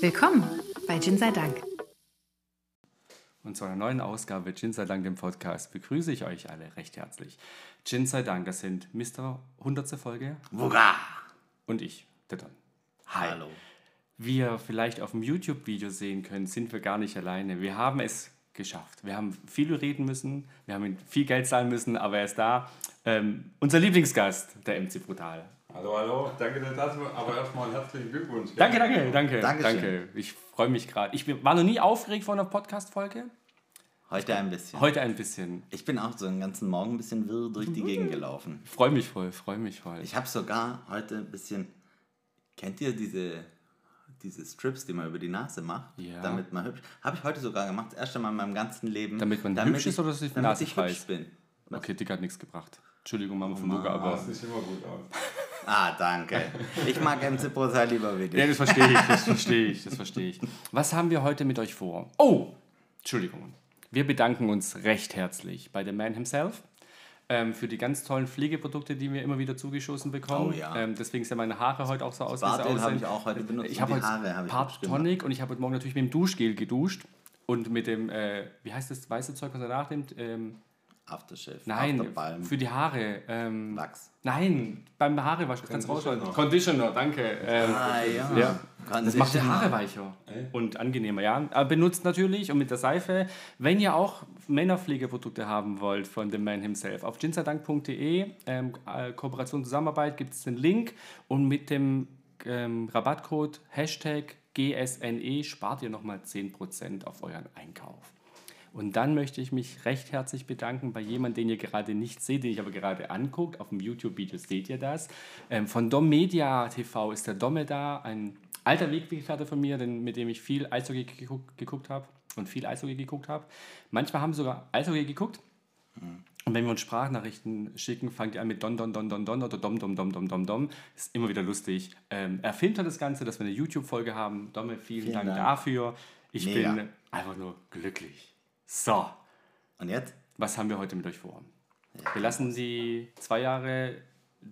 Willkommen bei Gin sei Dank. Und zu einer neuen Ausgabe Gin sei Dank, dem Podcast, begrüße ich euch alle recht herzlich. Gin sei Dank, das sind Mr. 100. Folge. Wuga! Und ich, der Don. Hi. Hallo. Wie ihr vielleicht auf dem YouTube-Video sehen könnt, sind wir gar nicht alleine. Wir haben es geschafft. Wir haben viel reden müssen, wir haben viel Geld zahlen müssen, aber er ist da. Ähm, unser Lieblingsgast, der MC Brutal. Hallo, hallo, danke, dass du aber erstmal herzlichen Glückwunsch. Danke, danke, danke. Dankeschön. danke. Ich freue mich gerade. Ich war noch nie aufgeregt vor einer Podcast-Folge. Heute ein bisschen. Heute ein bisschen. Ich bin auch so den ganzen Morgen ein bisschen wirr durch die Gegend gelaufen. Freue mich voll, freue mich voll. Ich habe sogar heute ein bisschen. Kennt ihr diese, diese Strips, die man über die Nase macht? Ja. Damit man hübsch. Habe ich heute sogar gemacht. Das erste Mal in meinem ganzen Leben. Damit man hübsch ist oder dass ich damit Nase ich hübsch bin. Was? Okay, Dick hat nichts gebracht. Entschuldigung, Mama von Mann. Luca, Ah, aber. das sieht immer gut aus. Ah, danke. Ich mag MC Prosa lieber wie Ja, dich. das verstehe ich, das verstehe ich, das verstehe ich. Was haben wir heute mit euch vor? Oh, Entschuldigung. Wir bedanken uns recht herzlich bei The Man himself ähm, für die ganz tollen Pflegeprodukte, die wir immer wieder zugeschossen bekommen. Oh ja. ähm, deswegen sehen meine Haare heute auch so aus, wie habe ich auch heute benutzt. Ich habe heute Haare ich Part gemacht. Tonic und ich habe heute Morgen natürlich mit dem Duschgel geduscht und mit dem, äh, wie heißt das weiße Zeug, was er nachnimmt? Ähm, Aftershave. nein, Afterbalm. für die Haare. Ähm, Wachs. Nein, beim Haarewasch. Kannst du Conditioner. rausschneiden. Conditioner, danke. Ähm, Ah, ja. ja. Das macht die ja- Haare weicher und angenehmer, ja. Aber benutzt natürlich und mit der Seife, wenn ihr auch Männerpflegeprodukte haben wollt von dem Man himself, auf ginserdank.de, ähm, äh, Kooperation Zusammenarbeit, gibt es den Link und mit dem ähm, Rabattcode Hashtag GSNE spart ihr nochmal 10% auf euren Einkauf. Und dann möchte ich mich recht herzlich bedanken bei jemandem, den ihr gerade nicht seht, den ich aber gerade anguckt. Auf dem YouTube-Video seht ihr das. Ähm, von Dom Media TV ist der Domme da, ein alter Weggefährte von mir, den, mit dem ich viel Eishockey geguckt, geguckt habe und viel Eishockey geguckt habe. Manchmal haben wir sogar Eishockey geguckt. Und wenn wir uns Sprachnachrichten schicken, fangt ihr an mit Don, Don, Don, Don, Don oder Dom, Dom, Dom, Dom, Dom, Dom. Ist immer wieder lustig. Ähm, er filmt das Ganze, dass wir eine YouTube-Folge haben. Domme, vielen, Vielen Dank, Dank. dafür. Ich Mega. bin einfach nur glücklich. So, Und jetzt? was haben wir heute mit euch vor? Wir lassen die zwei Jahre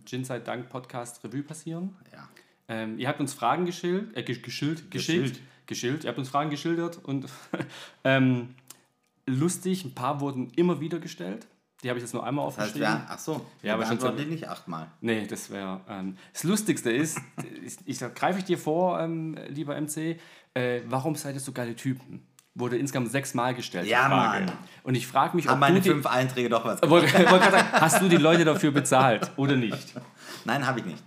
Gin sei Dank Podcast Revue passieren. Ja. Ähm, ihr habt uns Fragen geschild, äh, gesch- geschild, geschickt, Geschild. geschildt. Ihr habt uns Fragen geschildert und ähm, lustig, ein paar wurden immer wieder gestellt. Die habe ich jetzt nur einmal Das heißt, aufgeschrieben. wir, ach so, Ja, aber schon die nicht achtmal. Nee, das wäre. Ähm, das Lustigste ist, ich, ich greife ich dir vor, ähm, lieber MC, äh, warum seid ihr so geile Typen? Wurde insgesamt sechsmal gestellt. Ja. Mann. Und ich frage mich, ob Haben meine du die, fünf Einträge doch was wollte, wollte gerade sagen, hast du die Leute dafür bezahlt oder nicht? Nein, habe ich nicht.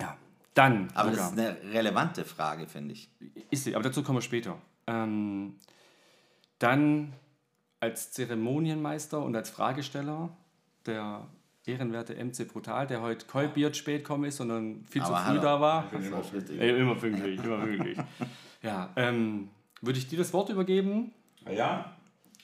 Ja. Dann, Aber Luca. das ist eine relevante Frage, finde ich. Ist sie, aber dazu kommen wir später. Ähm, dann als Zeremonienmeister und als Fragesteller der ehrenwerte MC Brutal, der heute kein Bier spät gekommen ist, sondern viel zu Aber früh hallo. da war. Das ist richtig. Ey, immer pünktlich, immer pünktlich. Ja, ähm, würde ich dir das Wort übergeben? Ja,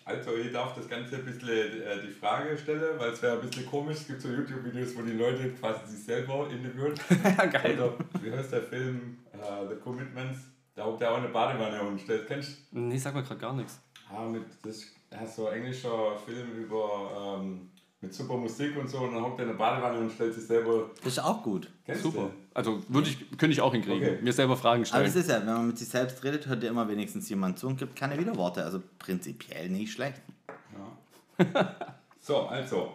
also ich darf das Ganze ein bisschen äh, die Frage stellen, weil es wäre ein bisschen komisch. Es gibt so YouTube-Videos, wo die Leute quasi sich selber interviewen. Geil. Oder wie heißt der Film äh, The Commitments? Da hockt er auch eine Badewanne und stellt, kennst du? Nee, sag mal gerade gar nichts. Ah, mit, das ist so ein englischer Film über ähm, mit super Musik und so und dann hockt er in der Badewanne und stellt sich selber. Das ist auch gut. Kennst Super. Du? Also würde ich, könnte ich auch hinkriegen. Okay. Mir selber Fragen Aber stellen. das ist ja, wenn man mit sich selbst redet, hört ja immer wenigstens jemand zu und gibt keine Widerworte. Also prinzipiell nicht schlecht. So, also,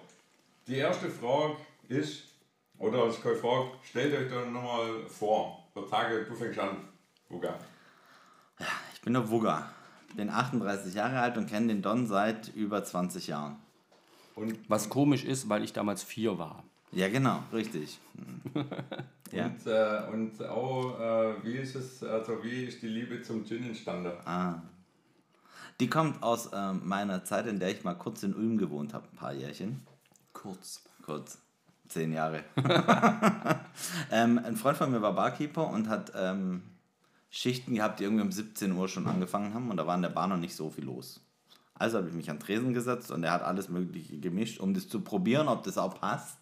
die erste Frage ist, oder ich kann fragen, stellt euch doch nochmal vor, der Tage, du fängst an, Uga. Ich bin der Wugger. Bin 38 Jahre alt und kenne den Don seit über 20 Jahren. Und, Was komisch ist, weil ich damals vier war. Ja, genau, richtig. Hm. Ja. und, äh, und auch, äh, wie ist es, also wie ist die Liebe zum Gin entstanden? Ah. Die kommt aus ähm, meiner Zeit, in der ich mal kurz in Ulm gewohnt habe, ein paar Jährchen. Kurz. Kurz. Zehn Jahre. ähm, ein Freund von mir war Barkeeper und hat ähm, Schichten gehabt, die irgendwie um 17 Uhr schon angefangen haben und da war in der Bar noch nicht so viel los. Also habe ich mich an Tresen gesetzt und er hat alles Mögliche gemischt, um das zu probieren, ob das auch passt.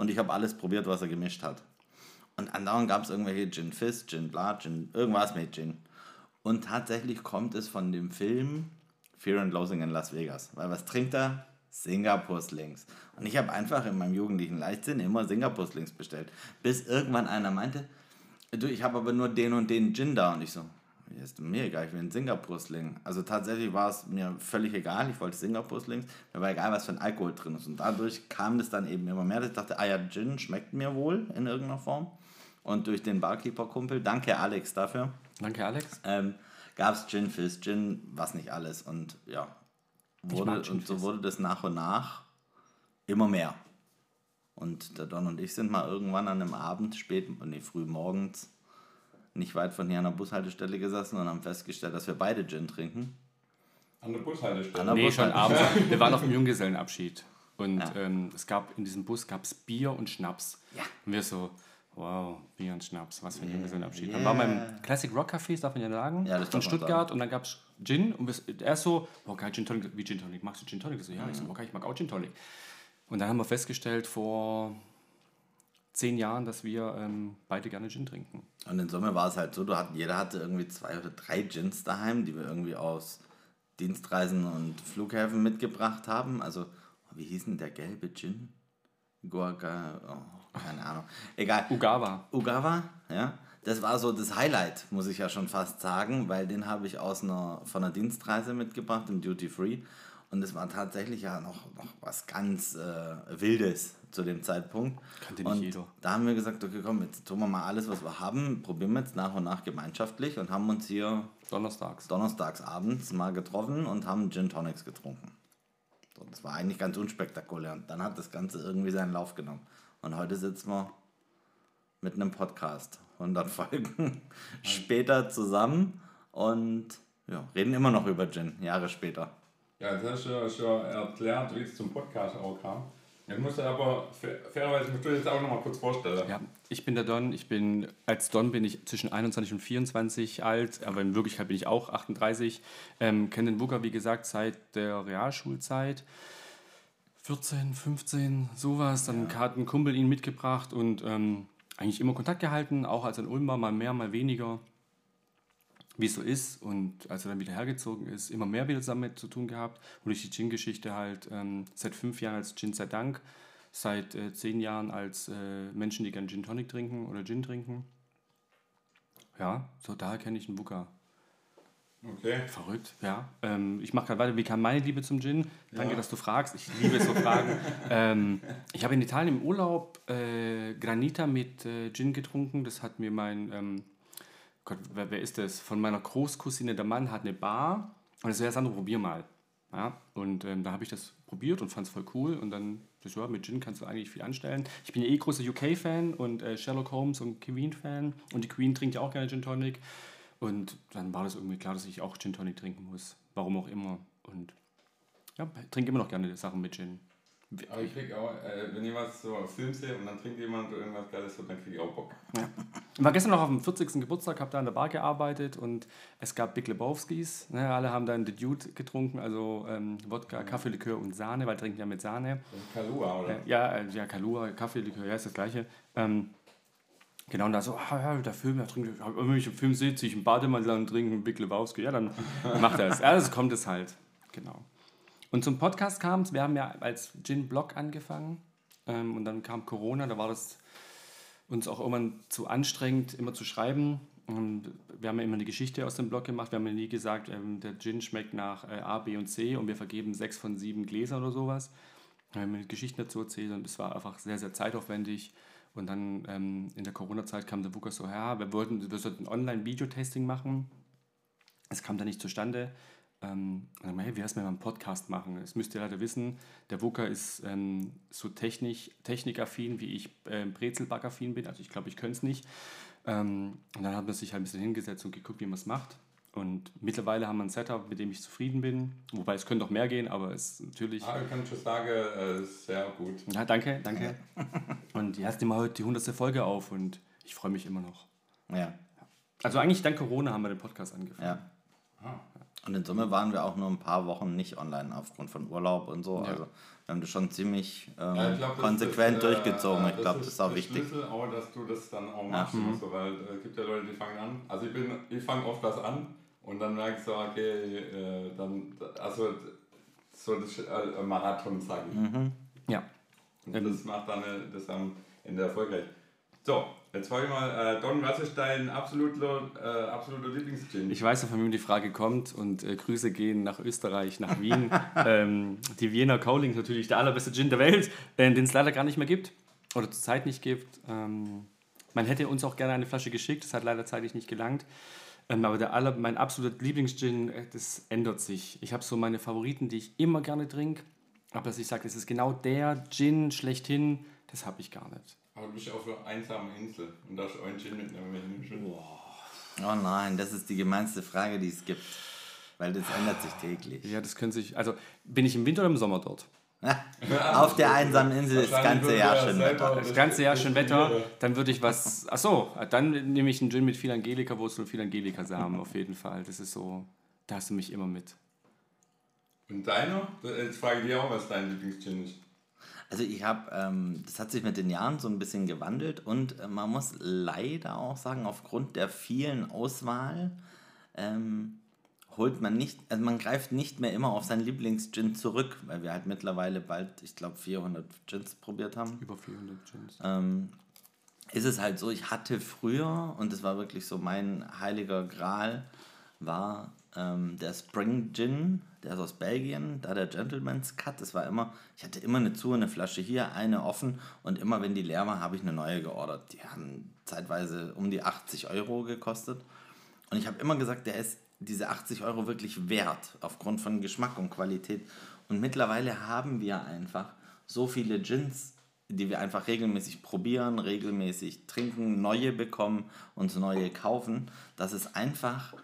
Und ich habe alles probiert, was er gemischt hat. Und andauernd gab es irgendwelche Gin Fizz, Gin Bla, Gin, irgendwas mit Gin. Und tatsächlich kommt es von dem Film Fear and Loathing in Las Vegas. Weil was trinkt er? Singapur Slings. Und ich habe einfach in meinem jugendlichen Leichtsinn immer Singapur Slings bestellt. Bis irgendwann einer meinte, du, ich habe aber nur den und den Gin da. Und ich so, ist mir egal, ich will einen Singapur-Sling. Also tatsächlich war es mir völlig egal, ich wollte Singapur-Slings. Mir war egal, was für ein Alkohol drin ist. Und dadurch kam das dann eben immer mehr. dass Ich dachte, ah ja, Gin schmeckt mir wohl in irgendeiner Form. Und durch den Barkeeper-Kumpel, danke Alex dafür, Danke, Alex. ähm, gab es Gin, Fizz, Gin, was nicht alles. Und ja, wurde, und so wurde das nach und nach immer mehr. Und der Don und ich sind mal irgendwann an einem Abend, spät, nee, früh morgens, nicht weit von hier an der Bushaltestelle gesessen und haben festgestellt, dass wir beide Gin trinken. An der Bushaltestelle. An der Nee, schon Bushaltestelle. abends. Wir waren auf dem Junggesellenabschied. Und Ja. ähm, es gab in diesem Bus gab's Bier und Schnaps. Ja. Und wir so, wow, Bier und Schnaps, was für ein Junggesellenabschied. yeah. Dann waren wir im Classic Rock Café, das darf man ja sagen, Ja, man Stuttgart. sagen. Und dann gab es Gin. Und wir, er so, oh geil, Gin Tonic. Wie Gin Tonic? Magst du Gin Tonic? Ich so, ja, ich so, Mhm. okay, ich mag auch Gin Tonic. Und dann haben wir festgestellt vor zehn Jahren, dass wir ähm, beide gerne Gin trinken. Und in Summe war es halt so, du hatten, jeder hatte irgendwie zwei oder drei Gins daheim, die wir irgendwie aus Dienstreisen und Flughäfen mitgebracht haben. Also, wie hieß denn der gelbe Gin? Guaca, oh, keine Ahnung. Egal. Ugawa. Ugawa, ja. Das war so das Highlight, muss ich ja schon fast sagen, weil den habe ich aus einer, von einer Dienstreise mitgebracht im Duty Free. Und es war tatsächlich ja noch, noch was ganz äh, Wildes zu dem Zeitpunkt. Kannte nicht und jeder. da haben wir gesagt, okay, komm, jetzt tun wir mal alles, was wir haben, probieren wir jetzt nach und nach gemeinschaftlich und haben uns hier Donnerstags. donnerstags abends mal getroffen und haben Gin Tonics getrunken. So, das war eigentlich ganz unspektakulär. Und dann hat das Ganze irgendwie seinen Lauf genommen. Und heute sitzen wir mit einem Podcast, 100 Folgen später zusammen und ja, reden immer noch über Gin, Jahre später. Ja, jetzt hast du ja schon erklärt, wie es zum Podcast auch kam. Jetzt musst du aber, fair- fairerweise musst du jetzt auch noch mal kurz vorstellen. Ja, ich bin der Don. Ich bin, als Don bin ich zwischen 21 und 24 alt, aber in Wirklichkeit bin ich auch 38. Ähm, kenne den Booker, wie gesagt, seit der Realschulzeit. 14, 15, sowas. Dann hat ein Kumpel ihn mitgebracht und ähm, eigentlich immer Kontakt gehalten, auch als er in Ulm war, mal mehr, mal weniger. Wie es so ist. Und als er dann wieder hergezogen ist, immer mehr wieder damit zu tun gehabt. Und durch die Gin-Geschichte halt ähm, seit fünf Jahren als Gin sei Dank, seit äh, zehn Jahren als äh, Menschen, die gern Gin Tonic trinken oder Gin trinken. Ja, so daher kenne ich den Booker. Okay. Verrückt, ja. Ähm, ich mache gerade weiter. Wie kam meine Liebe zum Gin? Danke, Ja. dass du fragst. Ich liebe so Fragen. ähm, ich habe in Italien im Urlaub äh, Granita mit äh, Gin getrunken. Das hat mir mein, ähm, Gott, wer, wer ist das? Von meiner Großcousine, der Mann hat eine Bar. Und er so, ja, Sandro, probier mal. Ja, und ähm, da habe ich das probiert und fand es voll cool. Und dann, das, ja, mit Gin kannst du eigentlich viel anstellen. Ich bin ja eh großer UK-Fan und äh, Sherlock Holmes und Queen-Fan. Und die Queen trinkt ja auch gerne Gin Tonic. Und dann war das irgendwie klar, dass ich auch Gin Tonic trinken muss. Warum auch immer. Und ja, trinke immer noch gerne Sachen mit Gin. Aber ich krieg auch, äh, wenn was so auf Film sehe und dann trinkt jemand irgendwas Geiles, so, dann krieg ich auch Bock. Ich war gestern noch auf dem 40. Geburtstag, habe da in der Bar gearbeitet und es gab Big Lebowskis. Ne, alle haben dann The Dude getrunken, also ähm, Wodka, Kaffeelikör und Sahne, weil trinken ja mit Sahne. Und Kalua, oder? Ja, äh, ja Kalua, Kaffeelikör, ja, ist das gleiche. Ähm, genau, und da so, ah, ja, der Film, da trinkt, wenn ich im Film sehe, ziehe ich einen Bademantel an und trinke einen Big Lebowski. Ja, dann macht er es. Ja, das kommt es halt. Genau. Und zum Podcast kam es, wir haben ja als Gin-Blog angefangen ähm, und dann kam Corona, da war das uns auch irgendwann zu anstrengend, immer zu schreiben. Und wir haben ja immer eine Geschichte aus dem Blog gemacht. Wir haben ja nie gesagt, ähm, der Gin schmeckt nach äh, A, B und C und wir vergeben sechs von sieben Gläsern oder sowas. Wir haben Geschichten dazu erzählt und es war einfach sehr, sehr zeitaufwendig. Und dann ähm, in der Corona-Zeit kam der Wucker so, ja, wir wollten, wir sollten Online-Video-Tasting machen. Es kam dann nicht zustande. Ähm, und dann, hey, wie heißt wenn wir einen Podcast machen? Das müsst ihr leider wissen. Der Wucker ist ähm, so technisch, technikaffin, wie ich ähm, Brezelbackaffin bin. Also ich glaube, ich könnte es nicht. Ähm, und dann hat man sich halt ein bisschen hingesetzt und geguckt, wie man es macht. Und mittlerweile haben wir ein Setup, mit dem ich zufrieden bin. Wobei es könnte noch mehr gehen, aber es ist natürlich. Ah, ich kann schon sagen, äh, sehr gut. Ja, danke, danke. Und jetzt nehmen wir heute die 100. Folge auf und ich freue mich immer noch. Ja, Also eigentlich dank Corona haben wir den Podcast angefangen. ja. Und in Summe waren wir auch nur ein paar Wochen nicht online aufgrund von Urlaub und so. Ja. Also wir haben das schon ziemlich ähm, Ja, ich glaub, das- konsequent das, äh, durchgezogen. äh, Ich glaube, das ist auch wichtig. Schlüssel auch, dass du das dann auch machst. So, weil äh, es gibt ja Leute, die fangen an. Also ich bin, ich fange oft was an und dann merke ich so, okay, äh, dann, also so das äh, Marathon, sage ich. Mhm. Ja. Und das macht dann äh, das am Ende erfolgreich. So, jetzt frage ich mal, äh, Don, was ist dein absoluter, äh, absoluter Lieblingsgin? Ich weiß, von wem die Frage kommt und äh, Grüße gehen nach Österreich, nach Wien. ähm, die Wiener Cowling natürlich der allerbeste Gin der Welt, äh, den es leider gar nicht mehr gibt oder zurzeit nicht gibt. Ähm, man hätte uns auch gerne eine Flasche geschickt, das hat leider zeitlich nicht gelangt. Ähm, aber der aller, mein absoluter Lieblingsgin, äh, das ändert sich. Ich habe so meine Favoriten, die ich immer gerne trinke. Aber dass ich sage, das ist genau der Gin schlechthin, das habe ich gar nicht. Aber du bist auf einer einsamen Insel und darfst einen Gin mitnehmen, nimmst. Oh nein, das ist die gemeinste Frage, die es gibt. Weil das ändert sich täglich. Ja, das können sich. Also bin ich im Winter oder im Sommer dort? Auf der einsamen Insel ist das ganze Jahr schön Wetter. Das ganze Jahr schön Wetter, dann würde ich was. Ach so, dann nehme ich einen Gin mit viel Angelika-Wurzel und viel Angelika-Samen auf jeden Fall. Das ist so, da hast du mich immer mit. Und deiner? Jetzt frage ich dich auch, was dein Lieblingsgin ist. Also ich habe, ähm, das hat sich mit den Jahren so ein bisschen gewandelt und äh, man muss leider auch sagen, aufgrund der vielen Auswahl ähm, holt man nicht, also man greift nicht mehr immer auf seinen Lieblingsgin zurück, weil wir halt mittlerweile bald, ich glaube, 400 Gins probiert haben. Über 400 Gins. Ähm, ist es halt so, ich hatte früher, und das war wirklich so mein heiliger Gral, war ähm, der Spring Gin, der ist aus Belgien, da der Gentleman's Cut, das war immer, ich hatte immer eine zu, eine Flasche hier, eine offen und immer wenn die leer war, habe ich eine neue geordert. Die haben zeitweise um die 80 Euro gekostet und ich habe immer gesagt, der ist diese 80 Euro wirklich wert, aufgrund von Geschmack und Qualität. Und mittlerweile haben wir einfach so viele Gins, die wir einfach regelmäßig probieren, regelmäßig trinken, neue bekommen, uns neue kaufen, dass es einfach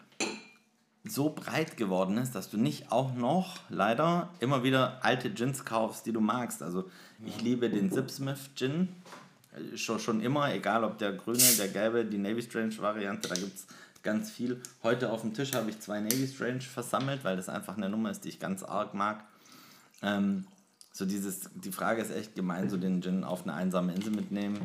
so breit geworden ist, dass du nicht auch noch leider immer wieder alte Gins kaufst, die du magst. Also ich liebe den Zipsmith Gin schon, schon immer, egal ob der grüne, der gelbe, die Navy Strange Variante, da gibt es ganz viel. Heute auf dem Tisch habe ich zwei Navy Strange versammelt, weil das einfach eine Nummer ist, die ich ganz arg mag. Ähm, so dieses, die Frage ist echt gemein, so den Gin auf eine einsame Insel mitnehmen.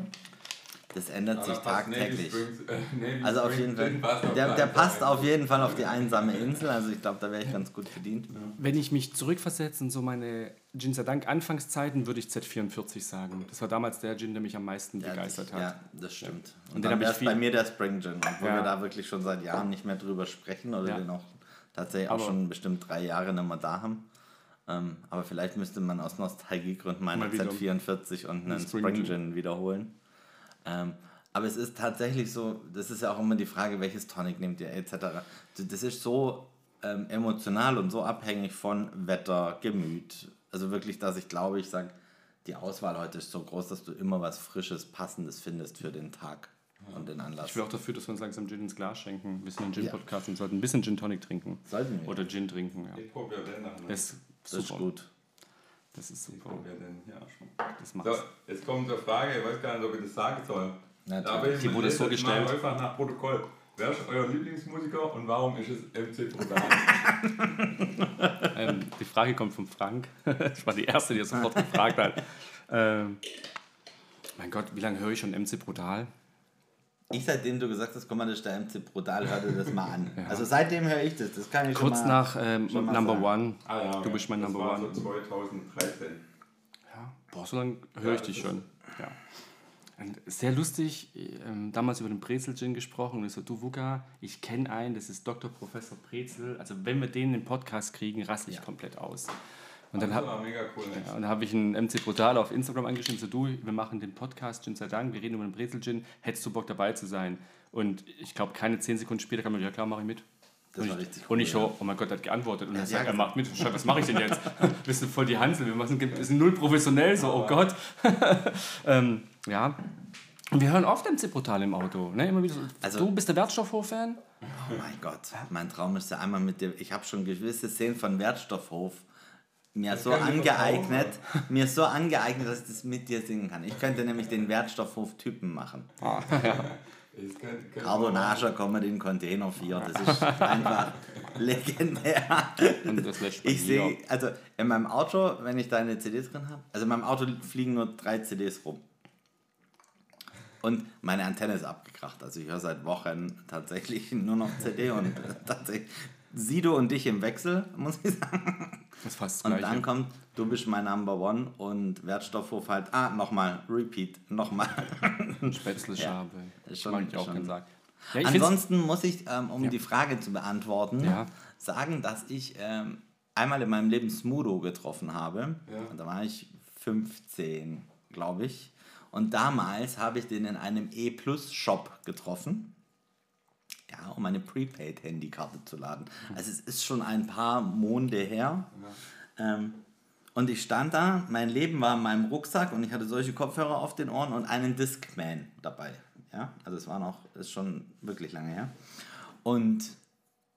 Das ändert Aber sich tagtäglich. Springs, äh, Also auf jeden Fall, Gin passt auf der, die der einsame passt auf Insel. jeden Fall auf die einsame Insel. Also ich glaube, da wäre ich ganz gut bedient. Wenn ich mich zurückversetze in so meine Gin Dank Anfangszeiten, würde ich Z44 sagen. Das war damals der Gin, der mich am meisten Ja, begeistert das, hat. ja, das stimmt. Und, den dann ich wäre es bei mir der Spring Gin, obwohl Ja. wir da wirklich schon seit Jahren nicht mehr drüber sprechen oder Ja. den auch tatsächlich auch Aber- schon bestimmt drei Jahre nicht mehr da haben. Ähm, aber vielleicht müsste man aus Nostalgiegründen meine Mal wieder. Z44 und einen Spring Spring. Gin wiederholen. Ähm, aber es ist tatsächlich so, das ist ja auch immer die Frage, welches Tonic nehmt ihr etc. Das ist so ähm, emotional und so abhängig von Wetter, Gemüt. Also wirklich, dass ich glaube, ich sage, die Auswahl heute ist so groß, dass du immer was Frisches, Passendes findest für den Tag und den Anlass. Ich will auch dafür, dass wir uns langsam Gin ins Glas schenken. Wir sind ein Gin-Podcast und sollten ein bisschen Gin Tonic trinken. Sollten wir. Oder Gin trinken, ja. Ich probiere nachher. Das ist Das ist super. gut. Das ist Ich super. probiere den hier. Das So, jetzt kommt eine Frage, ich weiß gar nicht, ob ich das sagen soll. Natürlich. Ich Die wurde so jetzt mal gestellt. einfach nach Protokoll. Wer ist euer Lieblingsmusiker und warum ist es MC Brutal? Ähm, die Frage kommt von Frank. Das war die erste, die er sofort gefragt hat. Ähm, mein Gott, wie lange höre ich schon MC Brutal? Ich, seitdem du gesagt hast, komm mal, das ist der MC Brutal, hör dir das mal an. Also seitdem höre ich das, das kann ich Kurz schon mal... nach ähm, schon mal Number sagen. One. Ah ja, Du bist mein das Number war One. so 2013. Ja, boah, so lange höre Ja, ich dich schon. Ja. Und sehr lustig, ähm, damals über den Brezel-Gin gesprochen und ich so, du Wuka, ich kenne einen, das ist Dr. Professor Brezel. Also wenn wir den in den Podcast kriegen, raste ich komplett aus. Und dann Das habe war mega cool. Ja, und dann hab ich einen MC Brutal auf Instagram angeschrieben, so du, wir machen den Podcast Gin sei Dank, wir reden über den Brezel-Gin, hättest du Bock dabei zu sein? Und ich glaube, keine zehn Sekunden später kam er, ja klar, mache ich mit. Das und war ich, richtig und cool, ich so, oh mein Gott, er hat geantwortet. Und er Ja, sagt, ja, er macht mit. Scheiße, was mache ich denn jetzt? Wir sind voll die Hansel, wir machen, wir sind null professionell, so, oh Gott. ähm, ja. Und wir hören oft MC Brutal im Auto. Ne? Immer wieder so, Also- du bist der Wertstoffhof-Fan? Oh mein Gott, mein Traum ist ja einmal mit dir. Ich habe schon gewisse Szenen von Wertstoffhof mir so angeeignet, mir so angeeignet, dass ich das mit dir singen kann. Ich könnte nämlich den Wertstoffhof-Typen machen. Ich kenn- kenn- Carbonage kommen in Container 4. Das ist einfach legendär. Und das Ich sehe, also in meinem Auto, wenn ich da eine CD drin habe, also in meinem Auto fliegen nur drei CDs rum. Und meine Antenne ist abgekracht. Also ich höre seit Wochen tatsächlich nur noch CD und tatsächlich Sido und dich im Wechsel, muss ich sagen. Das ist fast das Und dann kommt, du bist mein Number One und Wertstoffhof halt, ah, nochmal, Repeat, nochmal. Spätzleschabe. Ja, schon- Mag ich auch schon. gerne sagen. Ja, Ansonsten muss ich, ähm, um Ja. die Frage zu beantworten, Ja. sagen, dass ich ähm, einmal in meinem Leben Smudo getroffen habe. Da war ich 15, glaube ich. Und damals habe ich den in einem E-Plus-Shop getroffen. Ja, um eine Prepaid-Handykarte zu laden. Also es ist schon ein paar Monde her. Ähm, und ich stand da, mein Leben war in meinem Rucksack und ich hatte solche Kopfhörer auf den Ohren und einen Discman dabei. Ja, also es war noch, ist schon wirklich lange her. Und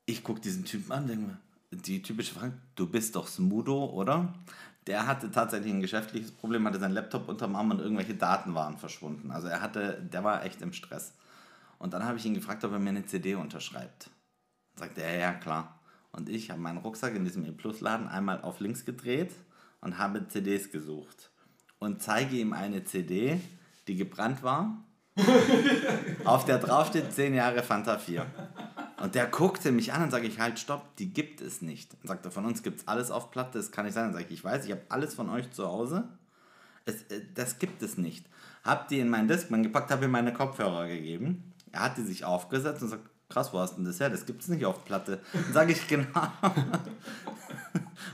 ich gucke diesen Typen an denke mir, die typische Frage, du bist doch Smudo, oder? Der hatte tatsächlich ein geschäftliches Problem, hatte seinen Laptop unterm Arm und irgendwelche Daten waren verschwunden. Also er hatte, der war echt im Stress. Und dann habe ich ihn gefragt, ob er mir eine CD unterschreibt. Dann sagte er, ja klar. Und ich habe meinen Rucksack in diesem E-Plus-Laden einmal auf links gedreht und habe CDs gesucht. Und zeige ihm eine CD, die gebrannt war, auf der draufsteht 10 Jahre Fanta 4. Und der guckte mich an und sage ich, halt, stopp, die gibt es nicht. Und sagte, von uns gibt es alles auf Platte, das kann nicht sein. Dann sage ich, ich weiß, ich habe alles von euch zu Hause. Es, äh, das gibt es nicht. Hab die in meinen Discman gepackt, habe ihm meine Kopfhörer gegeben. Er hat die sich aufgesetzt und sagt, krass, wo hast du denn das her? Das gibt es nicht auf Platte. Dann sage ich, genau.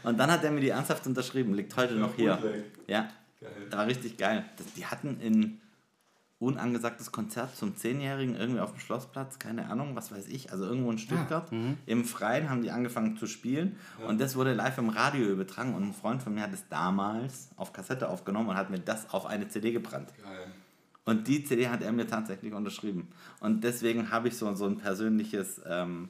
und dann hat er mir die ernsthaft unterschrieben, liegt heute noch hier. Bootleg. Ja, Geil. war richtig geil. Das, die hatten in unangesagtes Konzert zum Zehnjährigen irgendwie auf dem Schlossplatz, keine Ahnung, was weiß ich, also irgendwo in Stuttgart. Im Freien haben die angefangen zu spielen und das wurde live im Radio übertragen und ein Freund von mir hat es damals auf Kassette aufgenommen und hat mir das auf eine CD gebrannt. Geil. Und die CD hat er mir tatsächlich unterschrieben. Und deswegen habe ich so, so ein persönliches ähm,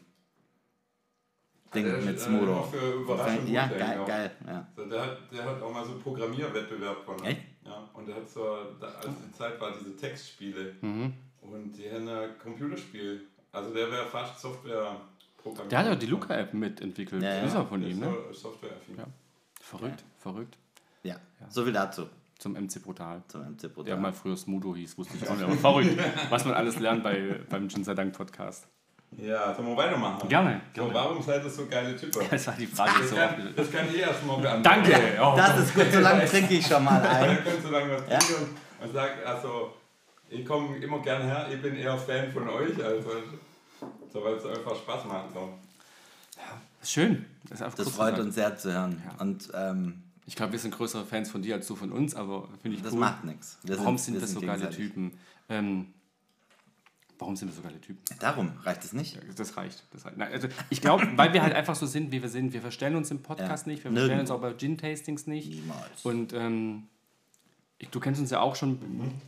Ding Der ist, mit äh, Smudo. immer für Überraschung Ja, geil, ja. geil. Ja. So, der, hat, der hat auch mal so einen Programmierwettbewerb gewonnen. Echt? Ja, und der hat so, da, als die Zeit war, diese Textspiele. Mhm. Und die haben ein Computerspiel. Also der wäre fast Software-Programmierer. Der hat ja die Luca-App mitentwickelt. Ja, das ja. ist auch von Der ihm, ne? so Software-affin. Ja. Verrückt, verrückt. ja, so viel dazu Zum MC Brutal. zum MC Der Brutal. mal früher Smudo hieß, wusste ich auch nicht. Aber verrückt, was man alles lernt bei, beim Gin sei Dank Podcast. Ja, sollen wir weitermachen? Gerne, So, gerne. warum seid ihr so geile Typen? Das war die Frage Das so. kann, das kann ich erstmal beantworten. Danke! Oh, Das ist gut, so lange trinke ich schon mal Dann ein. könnt ihr lange was Ja. trinken und, und sagt, also, ich komme immer gern her, ich bin eher Fan von euch, also, so, weil es einfach Spaß macht. So. schön. Das, Das freut uns sehr zu hören. Ja. Und ähm, Ich glaube, wir sind größere Fans von dir als du von uns, aber finde ich das cool. macht nichts. Wir Warum sind wir das so geile. Typen? Ähm, warum sind wir so geile Typen? Darum reicht es nicht. Das reicht. Das reicht. Nein, also ich glaube, weil wir halt einfach so sind, wie wir sind. Wir verstellen uns im Podcast Ja, nicht, wir verstellen uns auch bei Gin-Tastings nicht. Niemals. Und ähm, ich, du kennst uns ja auch schon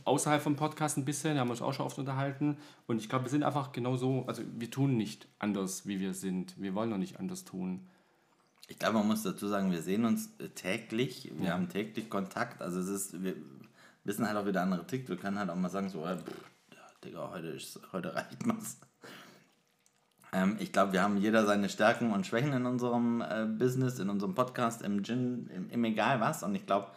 außerhalb vom Podcast ein bisschen, haben uns auch schon oft unterhalten. Und ich glaube, wir sind einfach genau so, also wir tun nicht anders, wie wir sind. Wir wollen noch nicht anders tun. Ich glaube, man muss dazu sagen, wir sehen uns äh, täglich, wir haben täglich Kontakt. Also es ist, wir wissen halt auch, wie der andere tickt. Wir können halt auch mal sagen, so, äh, ja, Digga, heute, ist, heute reicht mir's. Ähm, ich glaube, wir haben jeder seine Stärken und Schwächen in unserem äh, Business, in unserem Podcast, im Gin, im, im egal was. Und ich glaube,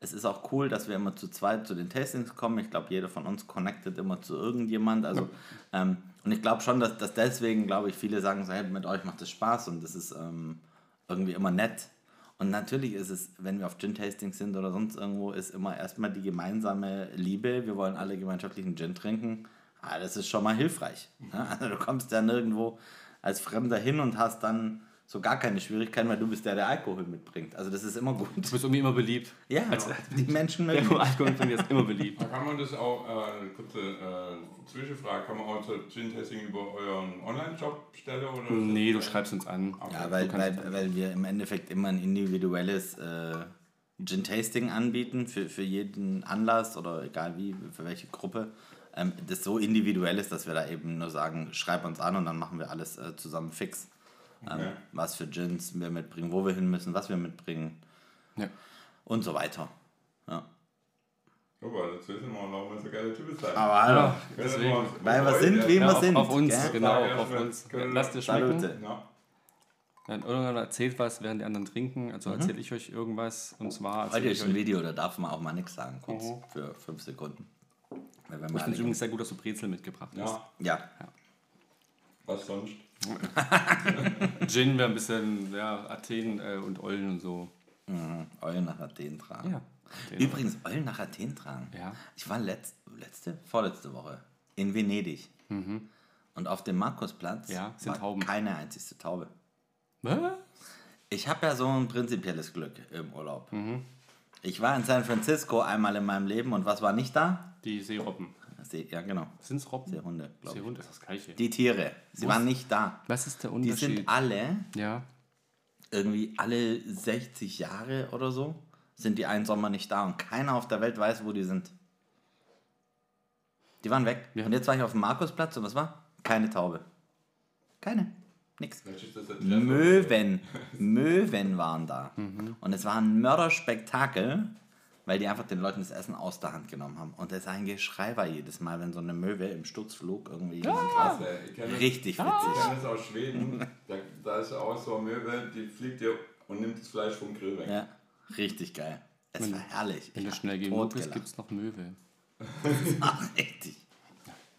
es ist auch cool, dass wir immer zu zweit zu den Tastings kommen. Ich glaube, jeder von uns connectet immer zu irgendjemand. Also, ähm, und ich glaube schon, dass, dass deswegen, glaube ich, viele sagen so, hey, mit euch macht es Spaß und das ist ähm, irgendwie immer nett. Und natürlich ist es, wenn wir auf Gin-Tastings sind oder sonst irgendwo, ist immer erstmal die gemeinsame Liebe. Wir wollen alle gemeinschaftlichen Gin trinken. Ah, das ist schon mal hilfreich. ne? Also du kommst ja nirgendwo als Fremder hin und hast dann so gar keine Schwierigkeiten, weil du bist der, der Alkohol mitbringt. Also das ist immer gut. Du bist irgendwie immer beliebt. Ja, Also, die Menschen der mögen. nur Alkohol trinkt, ist immer beliebt. Da kann man das auch, äh, kurze äh, Zwischenfrage, kann man auch so Gin-Tasting über euren Online-Shop stellen? Oder Nee, du schreibst uns an. Ja, Du weil, weil, weil wir im Endeffekt immer ein individuelles äh, Gin-Tasting anbieten für, für jeden Anlass oder egal wie, für welche Gruppe. Ähm, das so individuell ist, dass wir da eben nur sagen, schreib uns an und dann machen wir alles äh, zusammen fix. Ähm, Okay. was für Gins wir mitbringen, wo wir hin müssen, was wir mitbringen Ja. und so weiter. Ja. Super, jetzt wissen wir, warum wir so geile Typen sein. Aber hallo, Ja, deswegen. weil wir sind, wie Ja, wir auf, sind. auf uns, gell? genau, erst auf uns. Lasst dir schmecken. Ja. Dann irgendwann erzählt was, während die anderen trinken. Also erzähle ich euch irgendwas. Und zwar Heute ist euch. ein Video, da darf man auch mal nichts sagen, kurz, Mhm. für fünf Sekunden. Weil wenn Ich wir finde es übrigens sehr gut, dass du Brezel mitgebracht hast. ja, ja, was sonst? Gin wäre ein bisschen, ja, Athen äh, und Ollen und so. Mhm. Eulen nach Athen tragen. Ja. Übrigens, Eulen nach Athen tragen. Ja. Ich war letzt, letzte, vorletzte Woche in Venedig. Und auf dem Markusplatz Mhm. Ja, sind war Tauben. keine einzige Taube. Was? Ich habe ja so ein prinzipielles Glück im Urlaub. Mhm. Ich war in San Francisco einmal in meinem Leben und was war nicht da? Die Seerobben. See, ja, genau. Sind es Robben? Seehunde, glaube ich. Seehunde ist das gleiche. Die Tiere, sie waren nicht da. Was ist der Die Unterschied? sind alle, ja. irgendwie alle 60 Jahre oder so, sind die einen Sommer nicht da und keiner auf der Welt weiß, wo die sind. Die waren weg. Ja. Und jetzt war ich auf dem Markusplatz und was war? Keine Taube. Keine. Nix. Möwen. Möwen waren da. Mhm. Und es war ein Mörderspektakel, weil die einfach den Leuten das Essen aus der Hand genommen haben. Und das ein Geschrei war jedes Mal, wenn so eine Möwe im Sturzflug irgendwie jemand Krass, ey. Ich kenne das- Richtig Ich witzig. kenne das aus Schweden. Da, da ist auch so eine Möwe, die fliegt dir und nimmt das Fleisch vom Grill weg. Ja, richtig geil. Es war herrlich. Wenn Ich du schnell genug bist, gibt es noch Möwe. Ach, richtig.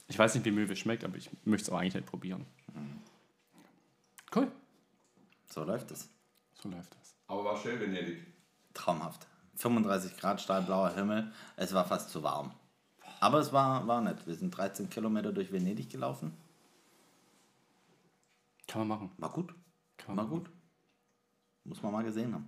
Ich weiß nicht, wie Möwe schmeckt, aber ich möchte es auch eigentlich nicht probieren. Cool. So läuft es. So läuft das. Aber war schön Venedig. Traumhaft. 35 Grad, stahlblauer Himmel. Es war fast zu warm. Aber es war, war nett. Wir sind 13 Kilometer durch Venedig gelaufen. Kann man machen. War gut. Kann man War gut. Muss man mal gesehen haben.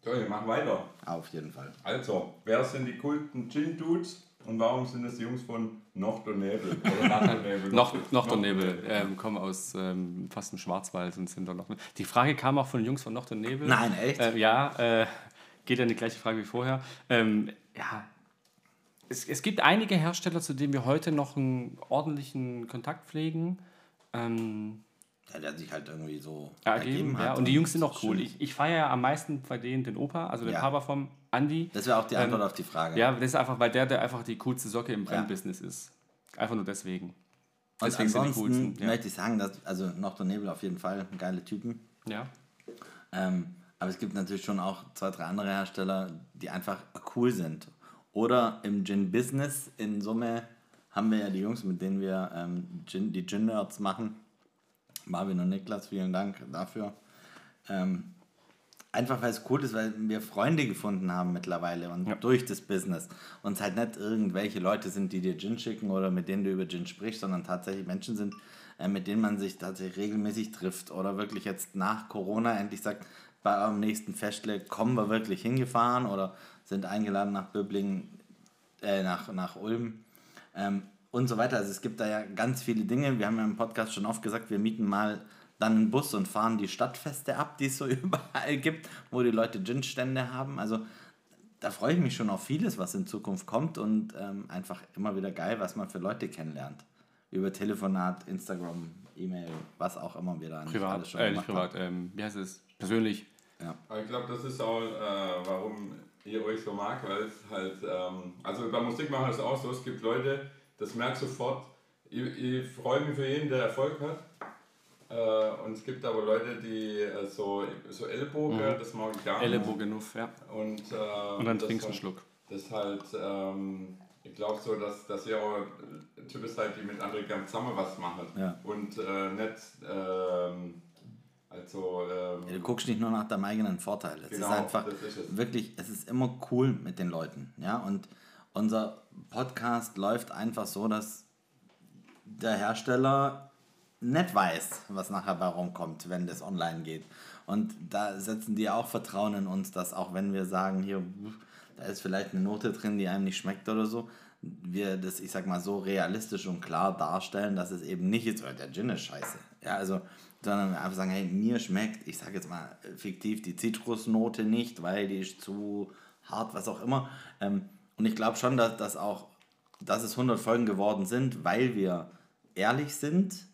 So, wir machen weiter. Auf jeden Fall. Also, wer sind die kulten Gin-Dudes und warum sind es die Jungs von Nacht und Nebel? Oder Nacht und Nebel? Noch, noch der Nebel. Ähm, kommen aus ähm, fast dem Schwarzwald und sind da noch. Die Frage kam auch von den Jungs von Noch und Nebel. Nein, echt? Ähm, ja, äh, geht ja in die gleiche Frage wie vorher. Ähm, ja, es, es gibt einige Hersteller, zu denen wir heute noch einen ordentlichen Kontakt pflegen. Ähm, Ja, der sich halt irgendwie so ergeben, ergeben hat. ja, und die Jungs sind auch cool. Ich, ich feiere ja am meisten bei denen den Opa, also den Ja. Papa vom Andi. Das wäre auch die Antwort Ähm, auf die Frage. Ja, das ist einfach, weil der, der einfach die coolste Socke im Brennbusiness ist. Einfach nur deswegen. und Deswegen sind die coolsten. Ja. möchte ich sagen, dass, also Nacht und Nebel auf jeden Fall geile Typen. ja. Ähm, aber es gibt natürlich schon auch zwei, drei andere Hersteller, die einfach cool sind. Oder im Gin-Business in Summe haben wir ja die Jungs, mit denen wir ähm, Gin, die Gin-Nerds machen. Marvin und Niklas, vielen Dank dafür. Ähm, einfach weil es cool ist, weil wir Freunde gefunden haben mittlerweile und Ja. durch das Business. Und es halt nicht irgendwelche Leute sind, die dir Gin schicken oder mit denen du über Gin sprichst, sondern tatsächlich Menschen sind, äh, mit denen man sich tatsächlich regelmäßig trifft oder wirklich jetzt nach Corona endlich sagt, bei eurem nächsten Festle kommen wir wirklich hingefahren oder sind eingeladen nach Böblingen, äh, nach, nach Ulm ähm, und so weiter. Also es gibt da ja ganz viele Dinge. Wir haben ja im Podcast schon oft gesagt, wir mieten mal dann einen Bus und fahren die Stadtfeste ab, die es so überall gibt, wo die Leute Gin-Stände haben. Also da freue ich mich schon auf vieles, was in Zukunft kommt und ähm, einfach immer wieder geil, was man für Leute kennenlernt. Über Telefonat, Instagram, E-Mail, was auch immer wir da Privat, alles schon äh, privat, ähm, wie heißt es? Persönlich. Aber ich glaube, das ist auch, äh, warum ihr euch so mag, weil es halt, ähm, also bei Musik machen wir das auch so, es gibt Leute, das merkst du sofort, ich, ich freue mich für jeden, der Erfolg hat. Äh, und es gibt aber Leute, die äh, so, so Ellbogen, das mag ich gar nicht. Ellenbogen auf, ja. Und, äh, Und dann trinkst du einen halt- Schluck. Das halt, ähm, ich glaube so, dass, dass ihr auch Typen seid, die mit anderen gerne zusammen was machen. Ja. Und äh, nicht, ähm, also, ähm, Du guckst nicht nur nach deinem eigenen Vorteil. Es Genau, ist einfach ist es. wirklich, es ist immer cool mit den Leuten. Ja? Und unser Podcast läuft einfach so, dass der Hersteller nicht weiß, was nachher bei rumkommt, wenn das online geht. Und da setzen die auch Vertrauen in uns, dass auch wenn wir sagen, hier, da ist vielleicht eine Note drin, die einem nicht schmeckt oder so, wir das, ich sag mal, so realistisch und klar darstellen, dass es eben nicht ist, oh, der Gin ist scheiße. Ja, also, sondern einfach sagen, hey, mir schmeckt, ich sag jetzt mal fiktiv, die Zitrusnote nicht, weil die ist zu hart, was auch immer. Ähm, und ich glaube schon, dass, dass auch, dass es 100 Folgen geworden sind, weil wir ehrlich sind,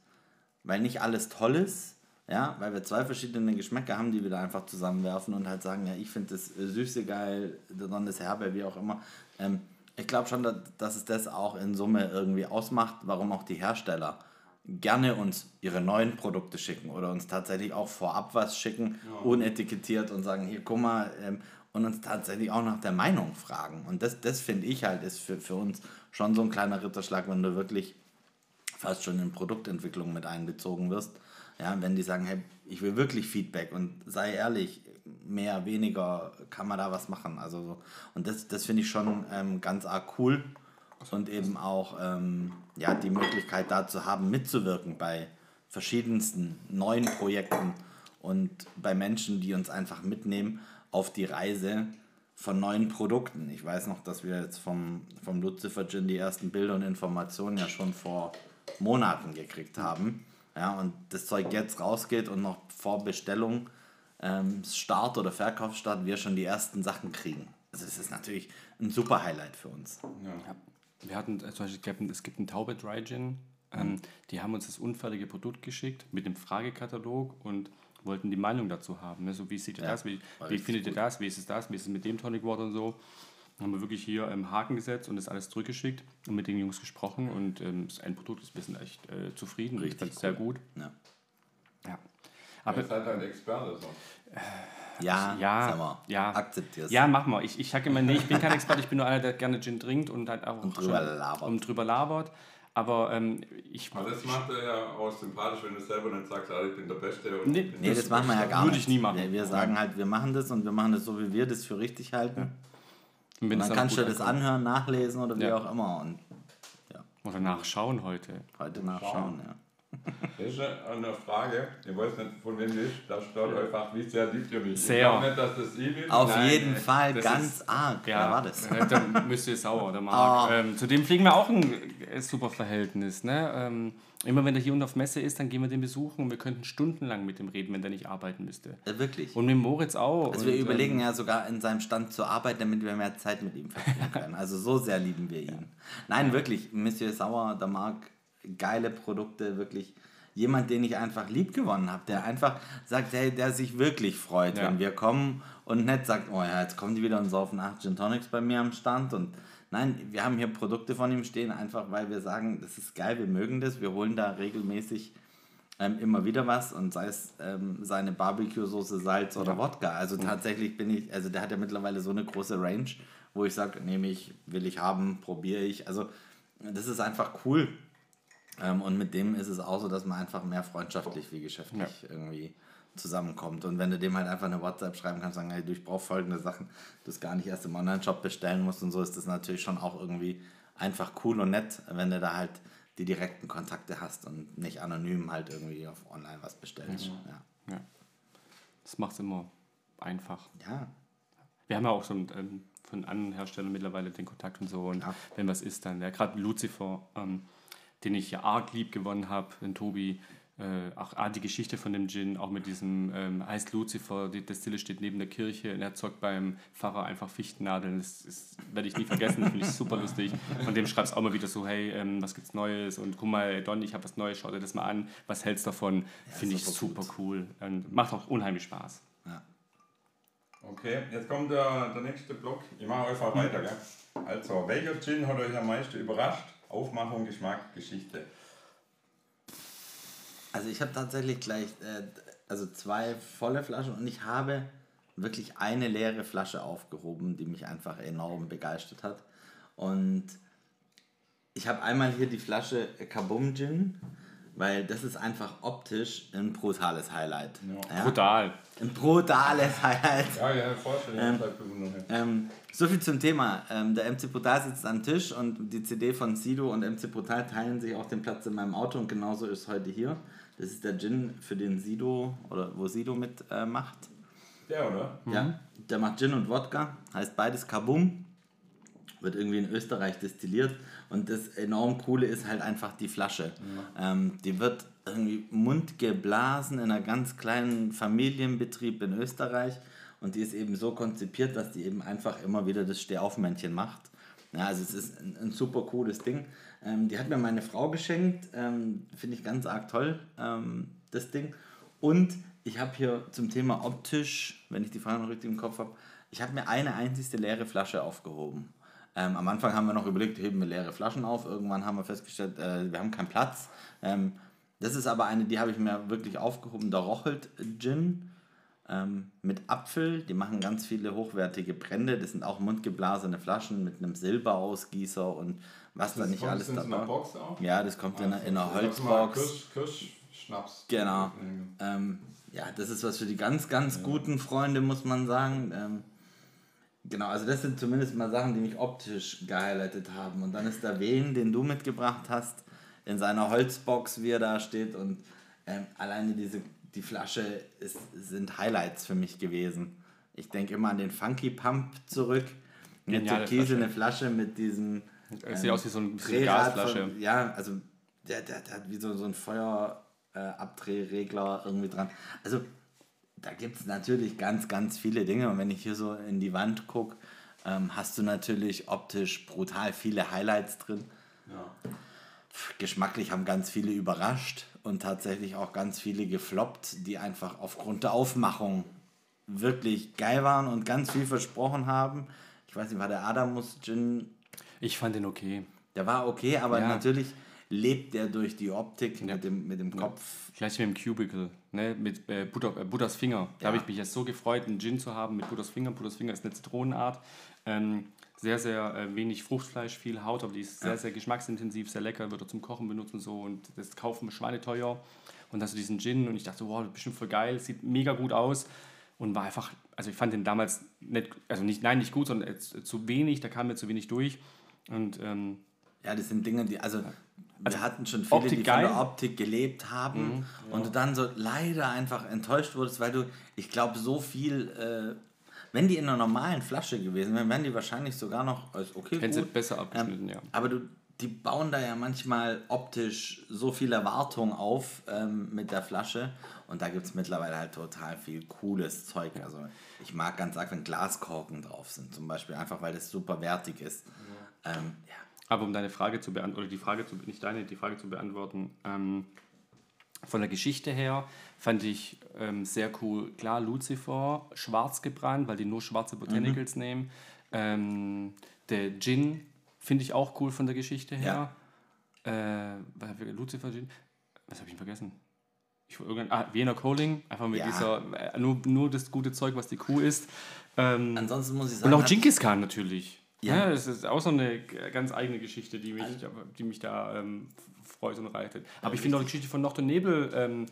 weil nicht alles toll ist, ja, weil wir zwei verschiedene Geschmäcker haben, die wir da einfach zusammenwerfen und halt sagen, ja, ich finde das Süße geil, das Herbe, wie auch immer. Ähm, ich glaube schon, dass, dass es das auch in Summe irgendwie ausmacht, warum auch die Hersteller gerne uns ihre neuen Produkte schicken oder uns tatsächlich auch vorab was schicken, unetikettiert und sagen, hier, guck mal, ähm, und uns tatsächlich auch nach der Meinung fragen. Und das, das finde ich halt, ist für, für uns schon so ein kleiner Ritterschlag, wenn du wirklich fast schon in Produktentwicklung mit einbezogen wirst. Ja, wenn die sagen, hey, ich will wirklich Feedback und sei ehrlich, mehr, weniger, kann man da was machen. Also, so. und das, das finde ich schon ähm, ganz arg cool. Und eben auch ähm, ja, die Möglichkeit da zu haben, mitzuwirken bei verschiedensten neuen Projekten und bei Menschen, die uns einfach mitnehmen auf die Reise von neuen Produkten. Ich weiß noch, dass wir jetzt vom, vom Lucifer Gin die ersten Bilder und Informationen ja schon vor Monaten gekriegt haben. Ja, und das Zeug jetzt rausgeht und noch vor Bestellung ähm, Start oder Verkaufsstart wir schon die ersten Sachen kriegen. Also es ist natürlich ein super Highlight für uns. Ja. Wir hatten äh, zum Beispiel, es gibt einen Taube Dry Gin, ähm, die haben uns das unfällige Produkt geschickt mit dem Fragekatalog und wollten die Meinung dazu haben. Ne? So, wie seht ihr Ja, das? Wie, wie findet ihr das? Wie ist es das? Wie ist es mit dem Tonic Water und so? Dann haben wir wirklich hier ähm, Haken gesetzt und das alles zurückgeschickt und mit den Jungs gesprochen und ähm, das Endprodukt ist, wir sind echt äh, zufrieden. Richtig ich fand es sehr gut. Ja, Ja. Aber ihr seid ein Experte. So. Ja, Ja, sag mal, ja. akzeptier's. Ja, mach mal. Ich, ich sage immer, nee, ich bin kein Experte, ich bin nur einer, der gerne Gin trinkt und halt auch Und drüber schon- labert. Und drüber labert. Aber ähm, ich. Aber das macht er ja auch sympathisch, wenn du selber nicht sagst, ah, ich bin der Beste. Und Nee, Nee, der das machen wir ja gar Würde nicht. ich nie machen. Wir, wir sagen halt, wir machen das und wir machen das so, wie wir das für richtig halten. Und Und es dann dann kannst du das anhören, nachlesen oder wie Ja. auch immer und Oder nachschauen heute. heute nachschauen. Ja. Das ist eine Frage, ich weiß nicht, von wem das ist, da steht einfach, wie sehr liebt ihr mich. Sehr. Ich glaube nicht, dass das ich bin. Auf Nein, jeden äh, Fall das ganz ist- arg. Wer war das? äh, Da müsst ihr sauer, der Marc. Ah. Ähm, zu dem pflegen wir auch ein äh, super Verhältnis. Ne? Ähm, immer wenn er hier und auf Messe ist, dann gehen wir den besuchen und wir könnten stundenlang mit dem reden, wenn der nicht arbeiten müsste. Äh, wirklich. Und mit Moritz auch. Also wir und, überlegen ähm, ja sogar in seinem Stand zu arbeiten, damit wir mehr Zeit mit ihm verbringen können. Also so sehr lieben wir ihn. Nein, wirklich, Monsieur Sauer, der Marc, geile Produkte, wirklich jemand, den ich einfach lieb gewonnen habe, der einfach sagt, hey, der sich wirklich freut, Ja. wenn wir kommen und nicht sagt, oh ja, jetzt kommen die wieder und saufen 8 Gin Tonics bei mir am Stand und nein, wir haben hier Produkte von ihm stehen, einfach weil wir sagen, das ist geil, wir mögen das, wir holen da regelmäßig ähm, immer wieder was und sei es ähm, seine Barbecue-Soße, Salz oder Wodka. Also tatsächlich bin ich, also der hat ja mittlerweile so eine große Range, wo ich sage, nehme ich, will ich haben, probiere ich. Also das ist einfach cool. Ähm, und mit dem ist es auch so, dass man einfach mehr freundschaftlich wie geschäftlich irgendwie zusammenkommt. Und wenn du dem halt einfach eine WhatsApp schreiben kannst, sagen, hey, du, ich brauche folgende Sachen, du es gar nicht erst im Online-Shop bestellen musst und so, ist das natürlich schon auch irgendwie einfach cool und nett, wenn du da halt die direkten Kontakte hast und nicht anonym halt irgendwie auf online was bestellst. Ja. Ja. Das macht es immer einfach. ja. Wir haben ja auch so ähm, von anderen Herstellern mittlerweile den Kontakt und so. Und Ja. wenn was ist, dann, ja, gerade Lucifer, ähm, den ich ja arg lieb gewonnen habe, den Tobi, äh, auch ah, die Geschichte von dem Gin, auch mit diesem, ähm, heißt Lucifer, die Destille steht neben der Kirche und er zockt beim Pfarrer einfach Fichtennadeln. Das, das werde ich nie vergessen, das finde ich super lustig. Von dem schreibst auch mal wieder so, hey, ähm, was gibt's Neues? Und guck mal, Don, ich habe was Neues, schau dir das mal an, was hältst du davon? finde ich super super cool und macht auch unheimlich Spaß. Okay, jetzt kommt der, der nächste Block. Ich mache einfach weiter, gell? Also, welcher Gin hat euch am meisten überrascht? Aufmachung, Geschmack, Geschichte. Also ich habe tatsächlich gleich äh, also zwei volle Flaschen und ich habe wirklich eine leere Flasche aufgehoben, die mich einfach enorm begeistert hat. Und ich habe einmal hier die Flasche Kabum Gin, weil das ist einfach optisch ein brutales Highlight. Ja. Brutal. Ein brutales Highlight. Ja, ja, Vorstellung. Ähm, Ähm, so viel zum Thema. Ähm, der MC Brutal sitzt am Tisch und die CD von Sido und MC Brutal teilen sich auch den Platz in meinem Auto und genauso ist heute hier. Das ist der Gin für den Sido oder wo Sido mit äh, macht. Der, oder? Ja, der macht Gin und Wodka, heißt beides Kabum. Wird irgendwie in Österreich destilliert und das enorm coole ist halt einfach die Flasche. Ähm, die wird irgendwie mundgeblasen in einem ganz kleinen Familienbetrieb in Österreich und die ist eben so konzipiert, dass die eben einfach immer wieder das Stehaufmännchen macht. Ja, also es ist ein, ein super cooles Ding. Ähm, die hat mir meine Frau geschenkt, ähm, finde ich ganz arg toll, ähm, das Ding. Und ich habe hier zum Thema optisch, wenn ich die Frage noch richtig im Kopf habe, ich habe mir eine einzigste leere Flasche aufgehoben. Ähm, am Anfang haben wir noch überlegt, heben wir leere Flaschen auf. Irgendwann haben wir festgestellt, äh, wir haben keinen Platz. Ähm, das ist aber eine, die habe ich mir wirklich aufgehoben, der Rochelt Gin ähm, mit Apfel. Die machen ganz viele hochwertige Brände. Das sind auch mundgeblasene Flaschen mit einem Silberausgießer und was da nicht alles in dabei Box auch? Ja, das kommt in, einer- in einer Holzbox. Kirsch, Schnaps. Genau. Ähm, ja, das ist was für die ganz, ganz guten Freunde, muss man sagen. Ähm, genau, also das sind zumindest mal Sachen, die mich optisch gehighlightet haben. Und dann ist der Wehen, den du mitgebracht hast, in seiner Holzbox, wie er da steht. Und ähm, alleine diese, die Flasche ist, sind Highlights für mich gewesen. Ich denke immer an den Funky Pump zurück. Eine Geniale türkisene Flasche mit diesem Es sieht aus wie so ein- so eine Gasflasche. Von, ja, also der, der, der hat wie so, so ein Feuerabdrehregler irgendwie dran. Also da gibt es natürlich ganz, ganz viele Dinge. Und wenn ich hier so in die Wand gucke, ähm, hast du natürlich optisch brutal viele Highlights drin. Pff, Geschmacklich haben ganz viele überrascht und tatsächlich auch ganz viele gefloppt, die einfach aufgrund der Aufmachung wirklich geil waren und ganz viel versprochen haben. Ich weiß nicht, war der Adamus Gin Ich fand den okay. der war okay, aber Ja. natürlich lebt er durch die Optik mit, dem, mit dem Kopf. Gleich mit dem Cubicle, ne? mit äh, Butter, äh, Butters Finger. Da Ja. habe ich mich jetzt so gefreut, einen Gin zu haben mit Butters Finger. Butters Finger ist eine Zitronenart. Ähm, sehr, sehr äh, wenig Fruchtfleisch, viel Haut, aber die ist sehr, sehr geschmacksintensiv, sehr lecker, wird er zum Kochen benutzt und so. Und das kaufen schweineteuer. Und hast du diesen Gin und ich dachte, wow, das ist bestimmt voll geil, sieht mega gut aus. Und war einfach, also ich fand den damals nicht, also nicht, nein, nicht gut, sondern zu wenig, da kam mir zu wenig durch. Und ähm, Ja, das sind Dinge, die, also, wir hatten schon viele, Optik die geil. Mhm, von der Optik gelebt haben und du dann so leider einfach enttäuscht wurdest, weil du, ich glaube, so viel, äh, wenn die in einer normalen Flasche gewesen wären, wären die wahrscheinlich sogar noch als okay Hätten sie gut. besser abgeschnitten, ähm, ja. Aber du, die bauen da ja manchmal optisch so viel Erwartung auf ähm, mit der Flasche und da gibt es mittlerweile halt total viel cooles Zeug. Also ich mag ganz arg, wenn Glaskorken drauf sind, zum Beispiel, einfach weil das super wertig ist. Ähm, ja. Aber um deine Frage zu beantworten, oder die Frage zu, nicht deine, die Frage zu beantworten, ähm, von der Geschichte her fand ich ähm, sehr cool. Klar, Lucifer, schwarz gebrannt, weil die nur schwarze Botanicals nehmen. Ähm, der Gin finde ich auch cool von der Geschichte her. Äh, was hab ich, Lucifer Gin, was habe ich vergessen? Ich, ah, Wiener Calling, einfach mit Ja. dieser, äh, nur, nur das gute Zeug, was die Kuh ist. Ähm, Ansonsten muss ich sagen, und auch Genghis Khan natürlich. Ja. Das ist auch so eine ganz eigene Geschichte, die mich, die mich da ähm, freut und reitet. Aber ich finde auch die Geschichte von Nacht und Nebel ähm,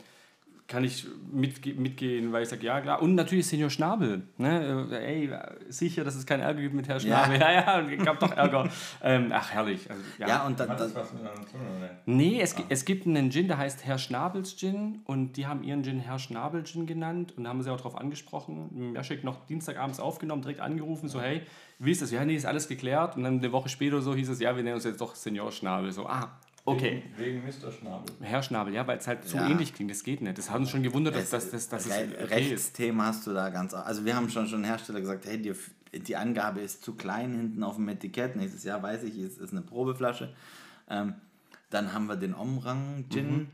kann ich mitge mitgehen, weil ich sage, ja klar. Und natürlich Senior Schnabel. Ne? Äh, Ey, sicher, dass es keinen Ärger gibt mit Herr Schnabel. Ja, ja, und es gab doch Ärger. ähm, ach, herrlich. Also, ja. ja, und dann, das dann was oder nicht? Nee, es, gi- es gibt einen Gin, der heißt Herr Schnabels Gin und die haben ihren Gin Herr Schnabel Gin genannt und da haben sie auch darauf angesprochen. Jaschek noch Dienstagabends aufgenommen, direkt angerufen, so hey, wie ist das? Ja, nee, ist alles geklärt und dann eine Woche später so hieß es, ja, wir nennen uns jetzt doch Senior Schnabel. So, ah, okay. Wegen, wegen Mr. Schnabel. Herr Schnabel, ja, weil es halt zu Ja. ähnlich klingt, das geht nicht. Das hat uns schon gewundert, dass, dass, dass, dass es Re okay ist. Rechtsthemen hast du da ganz. Also wir haben schon schon Hersteller gesagt, hey, die, die Angabe ist zu klein hinten auf dem Etikett. Nächstes Jahr weiß ich, es ist eine Probeflasche. Ähm, dann haben wir den Omrang Gin, Mhm.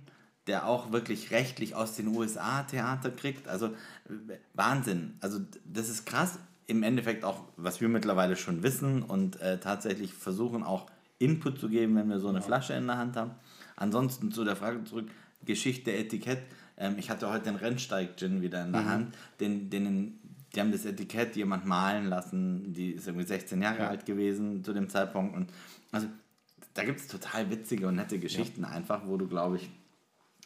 der auch wirklich rechtlich aus den USA Theater kriegt. Also äh, Wahnsinn. Also das ist krass. Im Endeffekt auch, was wir mittlerweile schon wissen und äh, tatsächlich versuchen auch Input zu geben, wenn wir so eine Flasche in der Hand haben. Ansonsten zu der Frage zurück, Geschichte, Etikett. Ähm, ich hatte heute den Rennsteig-Gin wieder in der Hand. Den, den, die haben das Etikett jemand malen lassen, die ist irgendwie 16 Jahre alt gewesen zu dem Zeitpunkt. Und also da gibt es total witzige und nette Geschichten einfach, wo du, glaube ich,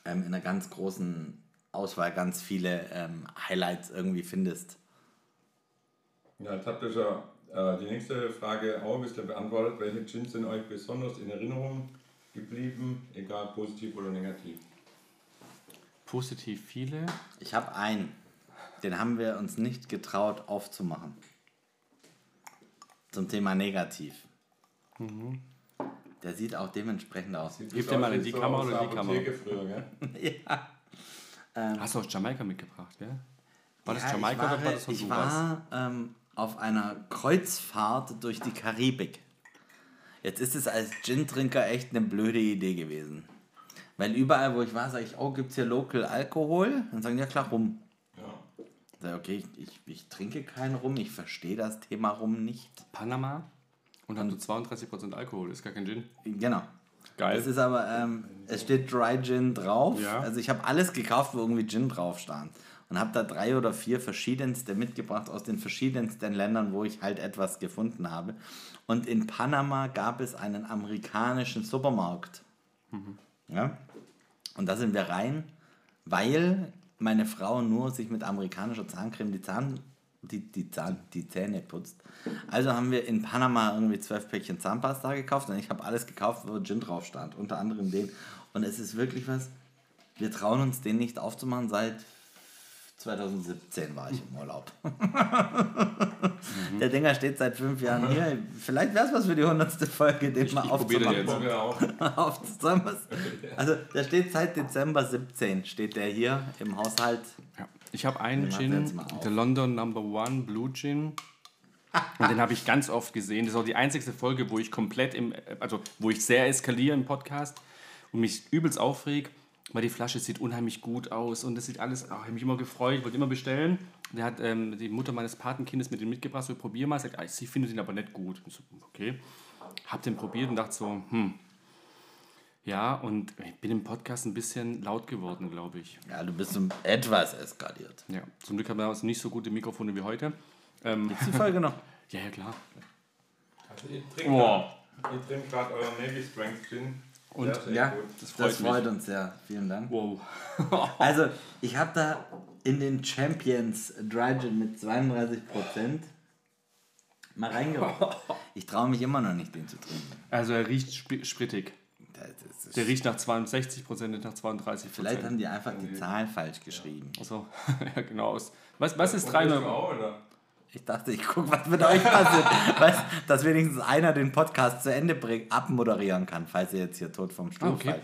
ähm, in einer ganz großen Auswahl ganz viele ähm, Highlights irgendwie findest. Ja, habt ihr schon äh, die nächste Frage auch ein bisschen beantwortet. Welche Gins sind euch besonders in Erinnerung geblieben, egal positiv oder negativ? Positiv viele. Ich habe einen, den haben wir uns nicht getraut aufzumachen. Zum Thema negativ. Der sieht auch dementsprechend aus. Sieht Gib dir mal in die so Kamera oder der die Kamera? Früher, gell? Hast du aus Jamaika mitgebracht, gell? War das Ja, Jamaika ich war, oder war das ich Honduras? war ähm, auf einer Kreuzfahrt durch die Karibik. Jetzt ist es als Gin-Trinker echt eine blöde Idee gewesen. Weil überall, wo ich war, sage ich, oh, gibt es hier Local Alkohol? Dann sagen die, ja klar, Rum. Ja. Sag ich, okay, ich, ich, ich trinke keinen Rum, ich verstehe das Thema Rum nicht. Panama und haben so 32% Alkohol, ist gar kein Gin. Genau. Geil. Es ist aber, ähm, es steht Dry Gin drauf. Ja. Also ich habe alles gekauft, wo irgendwie Gin drauf stand. Und habe da drei oder vier verschiedenste mitgebracht aus den verschiedensten Ländern, wo ich halt etwas gefunden habe. Und in Panama gab es einen amerikanischen Supermarkt. Ja? Und da sind wir rein, weil meine Frau nur sich mit amerikanischer Zahncreme die, Zahn, die, die, Zahn, die Zähne putzt. Also haben wir in Panama irgendwie zwölf Päckchen Zahnpasta gekauft und ich habe alles gekauft, wo Gin drauf stand. Unter anderem den. Und es ist wirklich was, wir trauen uns den nicht aufzumachen seit 2017 war ich im Urlaub. Der Dinger steht seit fünf Jahren hier. Vielleicht wäre es was für die 100. Folge, den Ich- mal ich aufzumachen. Aufzusammeln. Also der steht seit Dezember 17, steht der hier im Haushalt. Ja. Ich habe einen jetzt Gin, der London Number One Blue Gin. Und den habe ich ganz oft gesehen. Das ist auch die einzigste Folge, wo ich komplett im, also wo ich sehr eskaliere im Podcast und mich übelst aufreg, weil die Flasche sieht unheimlich gut aus und das sieht alles, oh, ich habe mich immer gefreut, wollte immer bestellen. Der hat ähm, die Mutter meines Patenkindes mit dem mitgebracht, so probier mal, sagt, ah, sie findet ihn aber nicht gut. Ich so, okay. Hab den probiert und dachte so, hm. Ja, und ich bin im Podcast ein bisschen laut geworden, glaube ich. Ja, du bist so etwas eskaliert. Ja, zum Glück haben wir also nicht so gute Mikrofone wie heute. Ähm, Ist die Folge noch? ja, ja, klar. Also ich trinke Wow. ich trinke gerade euren Navy Strength Gin. Und ja, ja das freut, das freut uns sehr. Vielen Dank. Wow. also, ich habe da in den Champions Dry Gin mit 32% mal reingerochen. Ich traue mich immer noch nicht, den zu trinken. Also, er riecht sp sprittig. Der riecht nach 62 Prozent, nicht nach 32 Prozent. Vielleicht haben die einfach die Zahlen falsch geschrieben. Achso, ja, genau. Was, was ist 3,9? Ich dachte, ich gucke, was mit euch passiert. weißt, dass wenigstens einer den Podcast zu Ende bringt, abmoderieren kann, falls ihr jetzt hier tot vom Stuhl Ah, okay. fallt.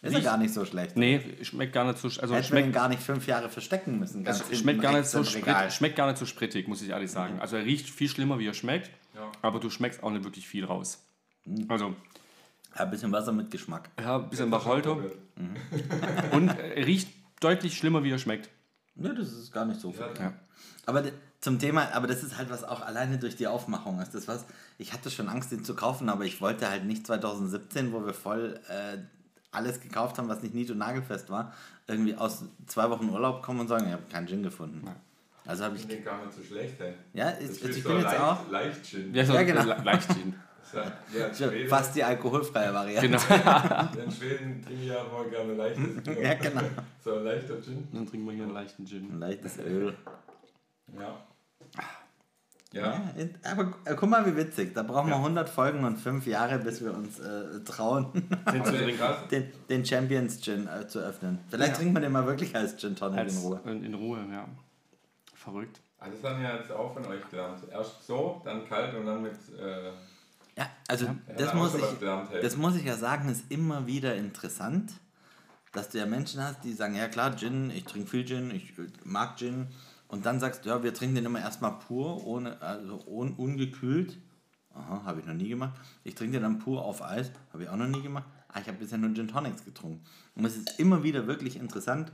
Ist ja gar nicht so schlecht. Nee, schmeckt gar nicht so. Also den schmeckt, gar nicht fünf Jahre verstecken müssen. Ganz es hinten schmeckt, gar nicht so sprit, schmeckt gar nicht so sprittig, muss ich ehrlich sagen. Also er riecht viel schlimmer, wie er schmeckt. Ja. Aber du schmeckst auch nicht wirklich viel raus. Hm. Also, Ja, ein bisschen Wasser mit Geschmack. ja, ein bisschen Bacholto. Probiert. Und er riecht deutlich schlimmer, wie er schmeckt. Nö, das ist gar nicht so viel. Ja. Ja. Aber zum Thema, aber das ist halt was auch alleine durch die Aufmachung ist. Das was, ich hatte schon Angst, den zu kaufen, aber ich wollte halt nicht 2017, wo wir voll äh, alles gekauft haben, was nicht nied- und nagelfest war, irgendwie aus zwei Wochen Urlaub kommen und sagen, ich habe keinen Gin gefunden. Also habe Ich den gar nicht so schlecht, ey. ja, ist, ich so bin jetzt leicht, auch leicht Gin. Ja, so Ja, genau. le- leicht Gin. Ja, Schweden, fast die alkoholfreie Variante. Genau. in Schweden trinke ich ja mal gerne leichtes Bier. Ja, genau. So ein leichter Gin. Dann trinken wir hier einen leichten Gin. Ein leichtes Öl. Ja. Ja. Ja, aber äh, guck mal, wie witzig. Da brauchen wir 100 Folgen und 5 Jahre, bis wir uns äh, trauen, Den trinken. den, Champions Gin äh, zu öffnen. Vielleicht trinkt man den mal wirklich als Gin Tonic Als, in Ruhe. in, in Ruhe, ja. Verrückt. Also das haben wir jetzt auch von euch gelernt. Erst so, dann kalt und dann mit. Äh, Ja, also ja, das, dann muss ich, das muss ich ja sagen, ist immer wieder interessant, dass du ja Menschen hast, die sagen, ja klar, Gin, ich trinke viel Gin, ich äh, mag Gin. Und dann sagst du, ja, wir trinken den immer erstmal pur, ohne, also un, ungekühlt. Aha, habe ich noch nie gemacht. Ich trinke den dann pur auf Eis, habe ich auch noch nie gemacht. Ah, ich habe bisher nur Gin Tonics getrunken. Und es ist immer wieder wirklich interessant,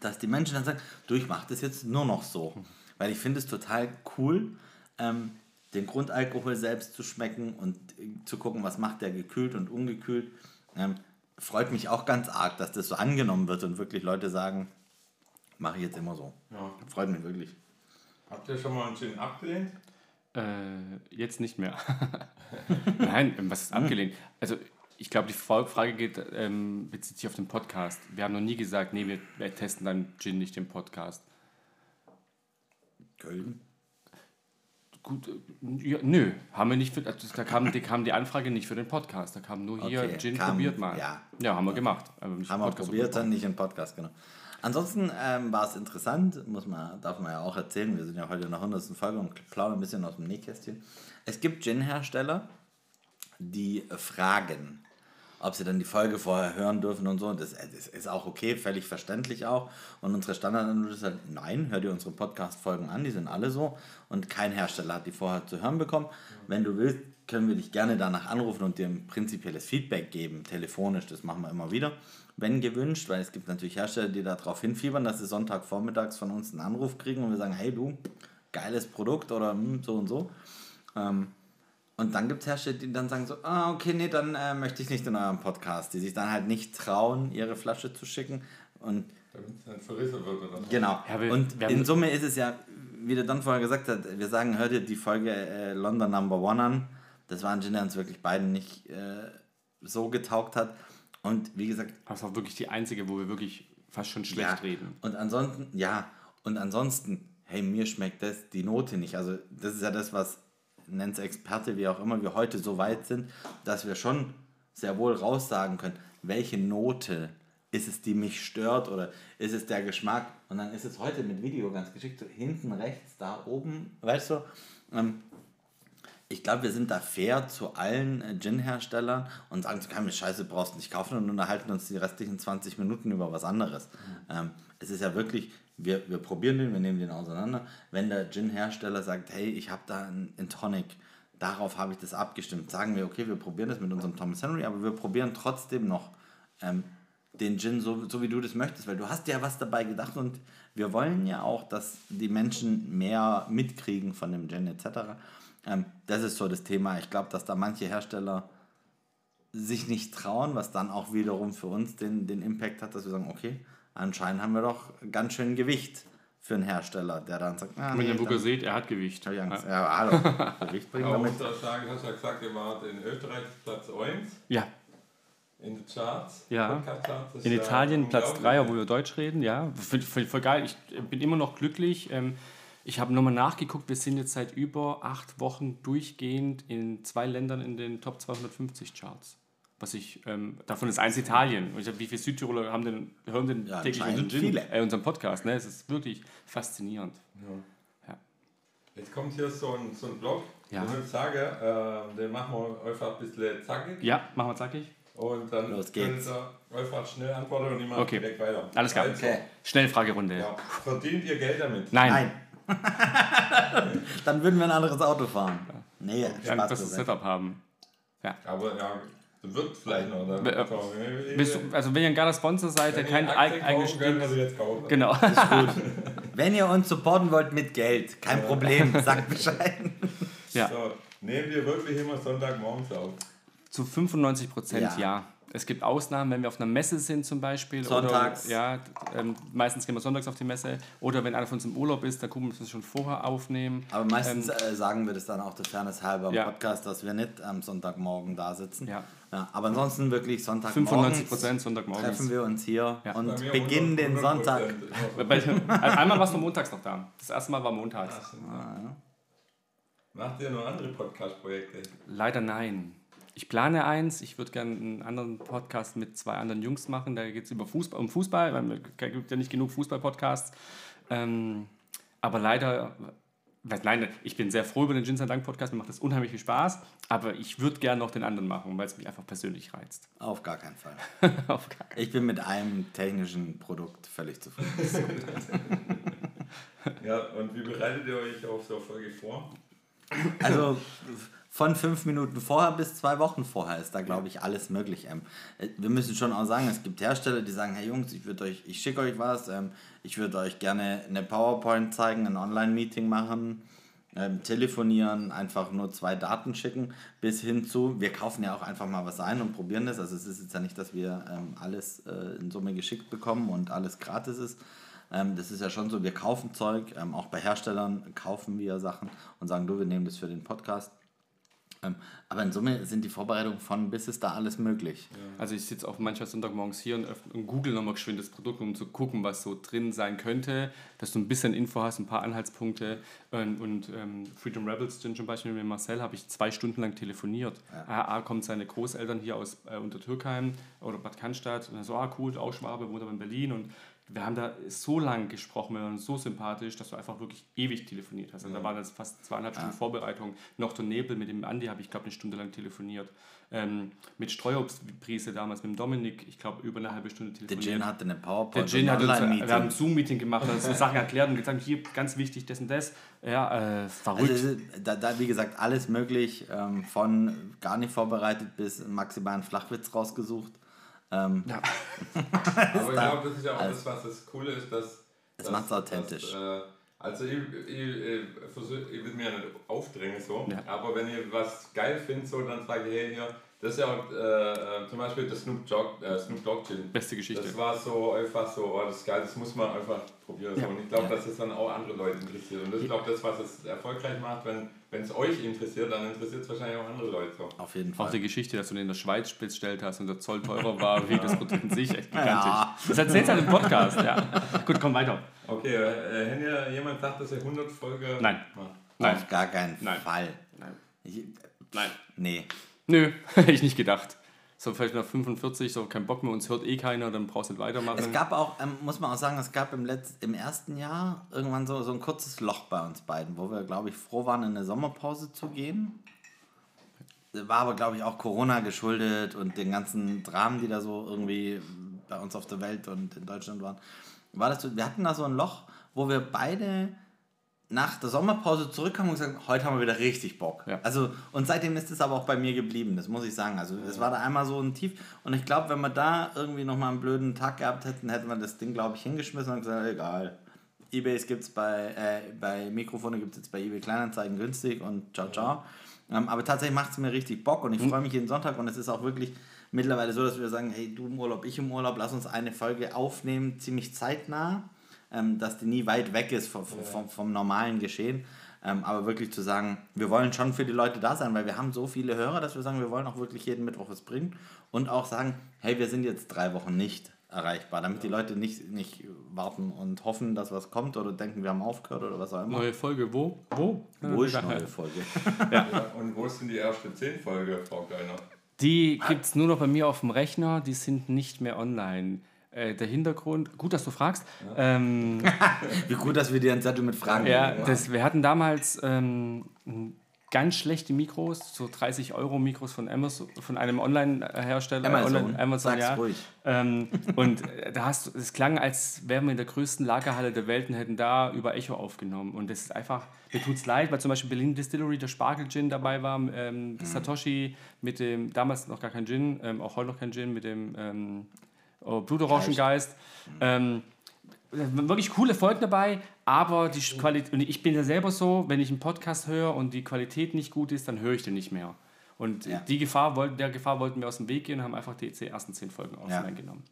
dass die Menschen dann sagen, du, ich mache das jetzt nur noch so. Weil ich finde es total cool, ähm, den Grundalkohol selbst zu schmecken und äh, zu gucken, was macht der gekühlt und ungekühlt. Ähm, freut mich auch ganz arg, dass das so angenommen wird und wirklich Leute sagen, mache ich jetzt immer so. ja. Freut mich wirklich. Habt ihr schon mal einen Gin abgelehnt? Äh, jetzt nicht mehr. Nein, ähm, was ist abgelehnt? Also, ich glaube, die Frage geht, ähm, bezieht sich auf den Podcast. Wir haben noch nie gesagt, nee, wir, wir testen dann Gin nicht im Podcast. Köln. Gut, äh, ja, nö, haben wir nicht für, also, da kam die, kam die Anfrage nicht für den Podcast. Da kam nur hier, Okay, Gin kam- probiert mal. ja. ja haben wir gemacht. Haben wir probiert, dann nicht im Podcast, genau. Ansonsten ähm, war es interessant, muss man, darf man ja auch erzählen. Wir sind ja heute in der 100. Folge und plaudern ein bisschen aus dem Nähkästchen. Es gibt Gin-Hersteller, die fragen, ob sie dann die Folge vorher hören dürfen und so. Das, das ist auch okay, völlig verständlich auch. Und unsere Standardantwort ist halt, nein, hör dir unsere Podcast-Folgen an, die sind alle so. Und kein Hersteller hat die vorher zu hören bekommen. Wenn du willst, können wir dich gerne danach anrufen und dir ein prinzipielles Feedback geben, telefonisch, das machen wir immer wieder, wenn gewünscht, weil es gibt natürlich Hersteller, die darauf hinfiebern, dass sie Sonntagvormittags von uns einen Anruf kriegen und wir sagen, hey du, geiles Produkt oder hm, so und so. Ähm, und dann gibt es Hersteller, die dann sagen so, ah, okay, nee, dann äh, möchte ich nicht in eurem Podcast, die sich dann halt nicht trauen, ihre Flasche zu schicken. Und Damit es dann verrissen wird oder so. genau. Ja, wir- und wir in Summe ist es ja, wie der Don vorher gesagt hat, wir sagen, hört ihr die Folge äh, London Number One an. Das war ein Gin, der uns wirklich beiden nicht äh, so getaugt hat. Und wie gesagt, Das war wirklich die einzige, wo wir wirklich fast schon schlecht ja, reden. Und ansonsten, ja, und ansonsten, hey, mir schmeckt das, die Note nicht. Also das ist ja das, was nennt Experte, wie auch immer, wir heute so weit sind, dass wir schon sehr wohl raussagen können, welche Note ist es, die mich stört oder ist es der Geschmack. Und dann ist es heute mit Video ganz geschickt, so hinten rechts, da oben, weißt du, ähm, ich glaube, wir sind da fair zu allen äh, Gin-Herstellern und sagen, so keine Scheiße brauchst du nicht kaufen und unterhalten uns die restlichen 20 Minuten über was anderes. Ähm, es ist ja wirklich, wir, wir probieren den, wir nehmen den auseinander. Wenn der Gin-Hersteller sagt, hey, ich habe da einen, Tonic, darauf habe ich das abgestimmt, sagen wir, okay, wir probieren das mit unserem Thomas Henry, aber wir probieren trotzdem noch ähm, den Gin so, so wie du das möchtest, weil du hast ja was dabei gedacht und wir wollen ja auch, dass die Menschen mehr mitkriegen von dem Gin etc. Ähm, das ist so das Thema. Ich glaube, dass da manche Hersteller sich nicht trauen, was dann auch wiederum für uns den, den Impact hat, dass wir sagen, okay, anscheinend haben wir doch ganz schön Gewicht für einen Hersteller, der dann sagt, ah, Wenn ihr dann seht, er hat Gewicht. hab ich Angst. Ja. Ja, hallo, Gewicht bringen wir Aber mit. muss auch sagen, hast ja gesagt, ihr wart in Österreich Platz 1 ja, in den Charts. Ja. Das in Italien Platz unglaublich. 3, obwohl wir Deutsch reden, ja. Voll, voll, voll geil. Ich bin immer noch glücklich. Ähm, Ich habe nochmal nachgeguckt, wir sind jetzt seit über acht Wochen durchgehend in zwei Ländern in den Top 250 Charts. Was ich, ähm, davon ist eins Italien. Und ich hab, wie viele Südtiroler haben den, hören den Ja, täglich unseren, Gin, äh, unseren Podcast? Ne? Es ist wirklich faszinierend. Jetzt kommt hier so ein, so ein Blog. Ja. Ich würde sagen, äh, den machen wir einfach ein bisschen zackig. Ja, machen wir zackig. Und dann Los geht's. einfach schnell antworten und ich mache Okay. direkt weiter. Alles klar. Also, Okay. Schnellfragerunde. ja. Verdient ihr Geld damit? Nein. Nein. Dann würden wir ein anderes Auto fahren. Nee, Ja, ein Spaß besseres beiseite. Setup haben. Aber ja, wird vielleicht noch. Oder? Be- äh, du, also wenn ihr ein geiler Sponsor seid, der kein eigenes Geld... Genau. Wenn ihr uns supporten wollt mit Geld, kein Problem, sagt Bescheid. Ja. So, nehmen wir wirklich immer Sonntagmorgens auf. Zu 95 Prozent Ja. ja. Es gibt Ausnahmen, wenn wir auf einer Messe sind zum Beispiel. Sonntags. Oder, ja, ähm, meistens gehen wir sonntags auf die Messe. Oder wenn einer von uns im Urlaub ist, dann gucken wir uns schon vorher aufnehmen. Aber meistens äh, sagen wir das dann auch der Fairness halber im Ja. Podcast, dass wir nicht am Sonntagmorgen da sitzen. Ja. Ja, aber ansonsten wirklich Sonntagmorgen 95 Prozent Sonntagmorgens. treffen wir uns hier Ja. Und beginnen 100 den Sonntag. 100%. Bei- Einmal warst du montags noch da. Das erste Mal war montags. Macht ihr noch andere Podcast-Projekte? Leider nein. Ich plane eins. Ich würde gerne einen anderen Podcast mit zwei anderen Jungs machen. Da geht es über Fußball, um Fußball. weil Es gibt ja nicht genug Fußball-Podcasts. Ähm, aber leider, was- nein, ich bin sehr froh über den Gin Dank Podcast. Mir macht das unheimlich viel Spaß. Aber ich würde gerne noch den anderen machen, weil es mich einfach persönlich reizt. Auf gar keinen Fall. Auf gar keinen Ich bin mit einem technischen Produkt völlig zufrieden. Ja, und wie bereitet ihr euch auf so eine Folge vor? Also von fünf Minuten vorher bis zwei Wochen vorher ist da, glaube ich, alles möglich. Ähm, äh, wir müssen schon auch sagen, es gibt Hersteller, die sagen, hey Jungs, ich würde euch, ich schicke euch was, ähm, ich würde euch gerne eine PowerPoint zeigen, ein Online-Meeting machen, ähm, telefonieren, einfach nur zwei Daten schicken, bis hin zu, wir kaufen ja auch einfach mal was ein und probieren das. Also es ist jetzt ja nicht, dass wir ähm, alles äh, in Summe geschickt bekommen und alles gratis ist. Ähm, das ist ja schon so, wir kaufen Zeug, ähm, auch bei Herstellern kaufen wir Sachen und sagen, du, wir nehmen das für den Podcast. Ähm, aber in Summe sind die Vorbereitungen von bis ist da alles möglich. Also ich sitze auch manchmal Sonntagmorgens hier und, öffne, und google nochmal geschwind das Produkt, um zu gucken, was so drin sein könnte, dass du ein bisschen Info hast, ein paar Anhaltspunkte. Und, und ähm, Freedom Rebels zum Beispiel mit Marcel habe ich zwei Stunden lang telefoniert. Ja. A, kommt seine Großeltern hier aus äh, Untertürkheim oder Bad Cannstatt und so, ah cool, auch Schwabe, wohnt aber in Berlin und wir haben da so lang gesprochen, wir waren so sympathisch, dass du einfach wirklich ewig telefoniert hast. Also da waren jetzt fast zweieinhalb Stunden Vorbereitung. Noch der Nebel mit dem Andi habe ich, glaube eine Stunde lang telefoniert. Ähm, mit Streuobstprise damals, mit dem Dominik, ich glaube über eine halbe Stunde Der telefoniert. Gin hatte eine Der PowerPoint Gin hat uns, wir haben ein Zoom-Meeting gemacht, hat so Sachen erklärt und gesagt, hier ganz wichtig, das und das. Ja, äh, verrückt. Also, da, da, wie gesagt, alles möglich, ähm, von gar nicht vorbereitet bis maximal einen Flachwitz rausgesucht. Ähm, ja. Aber ich glaube, das ist ja auch das, was das Coole ist, dass. Es dass- macht's authentisch. Dass, äh, also, ich, ich, ich, versuch, ich will mir nicht aufdränge. So. Ja. Aber wenn ihr was geil findet, so, dann sage ich, hey, hier, das ist ja auch, äh, äh, zum Beispiel das Snoop Dogg, äh, Snoop Dogg Gin. Beste Geschichte. Das war so einfach so, oh, das ist geil, das muss man einfach probieren. So. Ja. Und ich glaube, Ja. dass es dann auch andere Leute interessiert. Und das ist, glaube das, was es erfolgreich macht. Wenn wenn es euch interessiert, dann interessiert es wahrscheinlich auch andere Leute. Auf jeden Auch Fall. die Geschichte, dass du den in der Schweiz bestellt hast und der Zoll teurer war, wie das Produkt in sich, echt gigantisch. Ja. Das erzählst du halt im Podcast, ja. Gut, komm weiter. Okay, äh, jemand sagt, dass er 100 Folge Nein. macht. Nein. Auf gar keinen Nein. Fall. Nein. Ich, Nein. nee. Nö, hätte ich nicht gedacht. So vielleicht nach 45, so kein Bock mehr, uns hört eh keiner, dann brauchst du nicht weitermachen. Es gab auch, ähm, muss man auch sagen, es gab im, Letz-, im ersten Jahr irgendwann so, so ein kurzes Loch bei uns beiden, wo wir, glaube ich, froh waren, in eine Sommerpause zu gehen. War aber, glaube ich, auch Corona geschuldet und den ganzen Dramen, die da so irgendwie bei uns auf der Welt und in Deutschland waren. War das wir hatten da so ein Loch, wo wir beide nach der Sommerpause zurückkamen und gesagt heute haben wir wieder richtig Bock. Ja. Also, und seitdem ist es aber auch bei mir geblieben, das muss ich sagen. Also es war da einmal so ein Tief. Und ich glaube, wenn wir da irgendwie nochmal einen blöden Tag gehabt hätten, hätten wir das Ding, glaube ich, hingeschmissen und gesagt, egal. Ebays gibt es bei, äh, bei Mikrofone gibt es jetzt bei eBay Kleinanzeigen günstig und ciao, ciao. Ähm, aber tatsächlich macht es mir richtig Bock und ich freue mich jeden Sonntag und es ist auch wirklich mittlerweile so, dass wir sagen, hey, du im Urlaub, ich im Urlaub, lass uns eine Folge aufnehmen, ziemlich zeitnah, ähm, dass die nie weit weg ist vom, vom, vom normalen Geschehen. Ähm, aber wirklich zu sagen, wir wollen schon für die Leute da sein, weil wir haben so viele Hörer, dass wir sagen, wir wollen auch wirklich jeden Mittwoch was bringen und auch sagen, hey, wir sind jetzt drei Wochen nicht erreichbar, damit die Leute nicht, nicht warten und hoffen, dass was kommt oder denken, wir haben aufgehört oder was auch immer. Neue Folge, wo? Wo? Wo ist neue Folge? Ja, und wo sind die ersten 10 Folge, Frau Kleiner? Die gibt es nur noch bei mir auf dem Rechner, die sind nicht mehr online. Äh, der Hintergrund, gut, dass du fragst. Ähm, Wie gut, dass wir dir einen Zettel mit Fragen ja, das, wir hatten damals ähm, ganz schlechte Mikros, so 30 Euro Mikros von Amazon, von einem Online-Hersteller. Amazon, Online, Amazon sag's ja. ruhig. Ähm, und äh, da hast du, es klang, als wären wir in der größten Lagerhalle der Welt und hätten da über Echo aufgenommen. Und das ist einfach, mir tut's leid, weil zum Beispiel Berlin Distillery, der Spargel Gin dabei war, ähm, Mhm. Satoshi mit dem, damals noch gar kein Gin, ähm, auch heute noch kein Gin, mit dem ähm, oh, Blutorangengeist. Ähm, wirklich coole Folgen dabei, aber die Qualität, und ich bin ja selber so, wenn ich einen Podcast höre und die Qualität nicht gut ist, dann höre ich den nicht mehr. Und Ja. die Gefahr, der Gefahr wollten wir aus dem Weg gehen und haben einfach die ersten zehn Folgen offline genommen.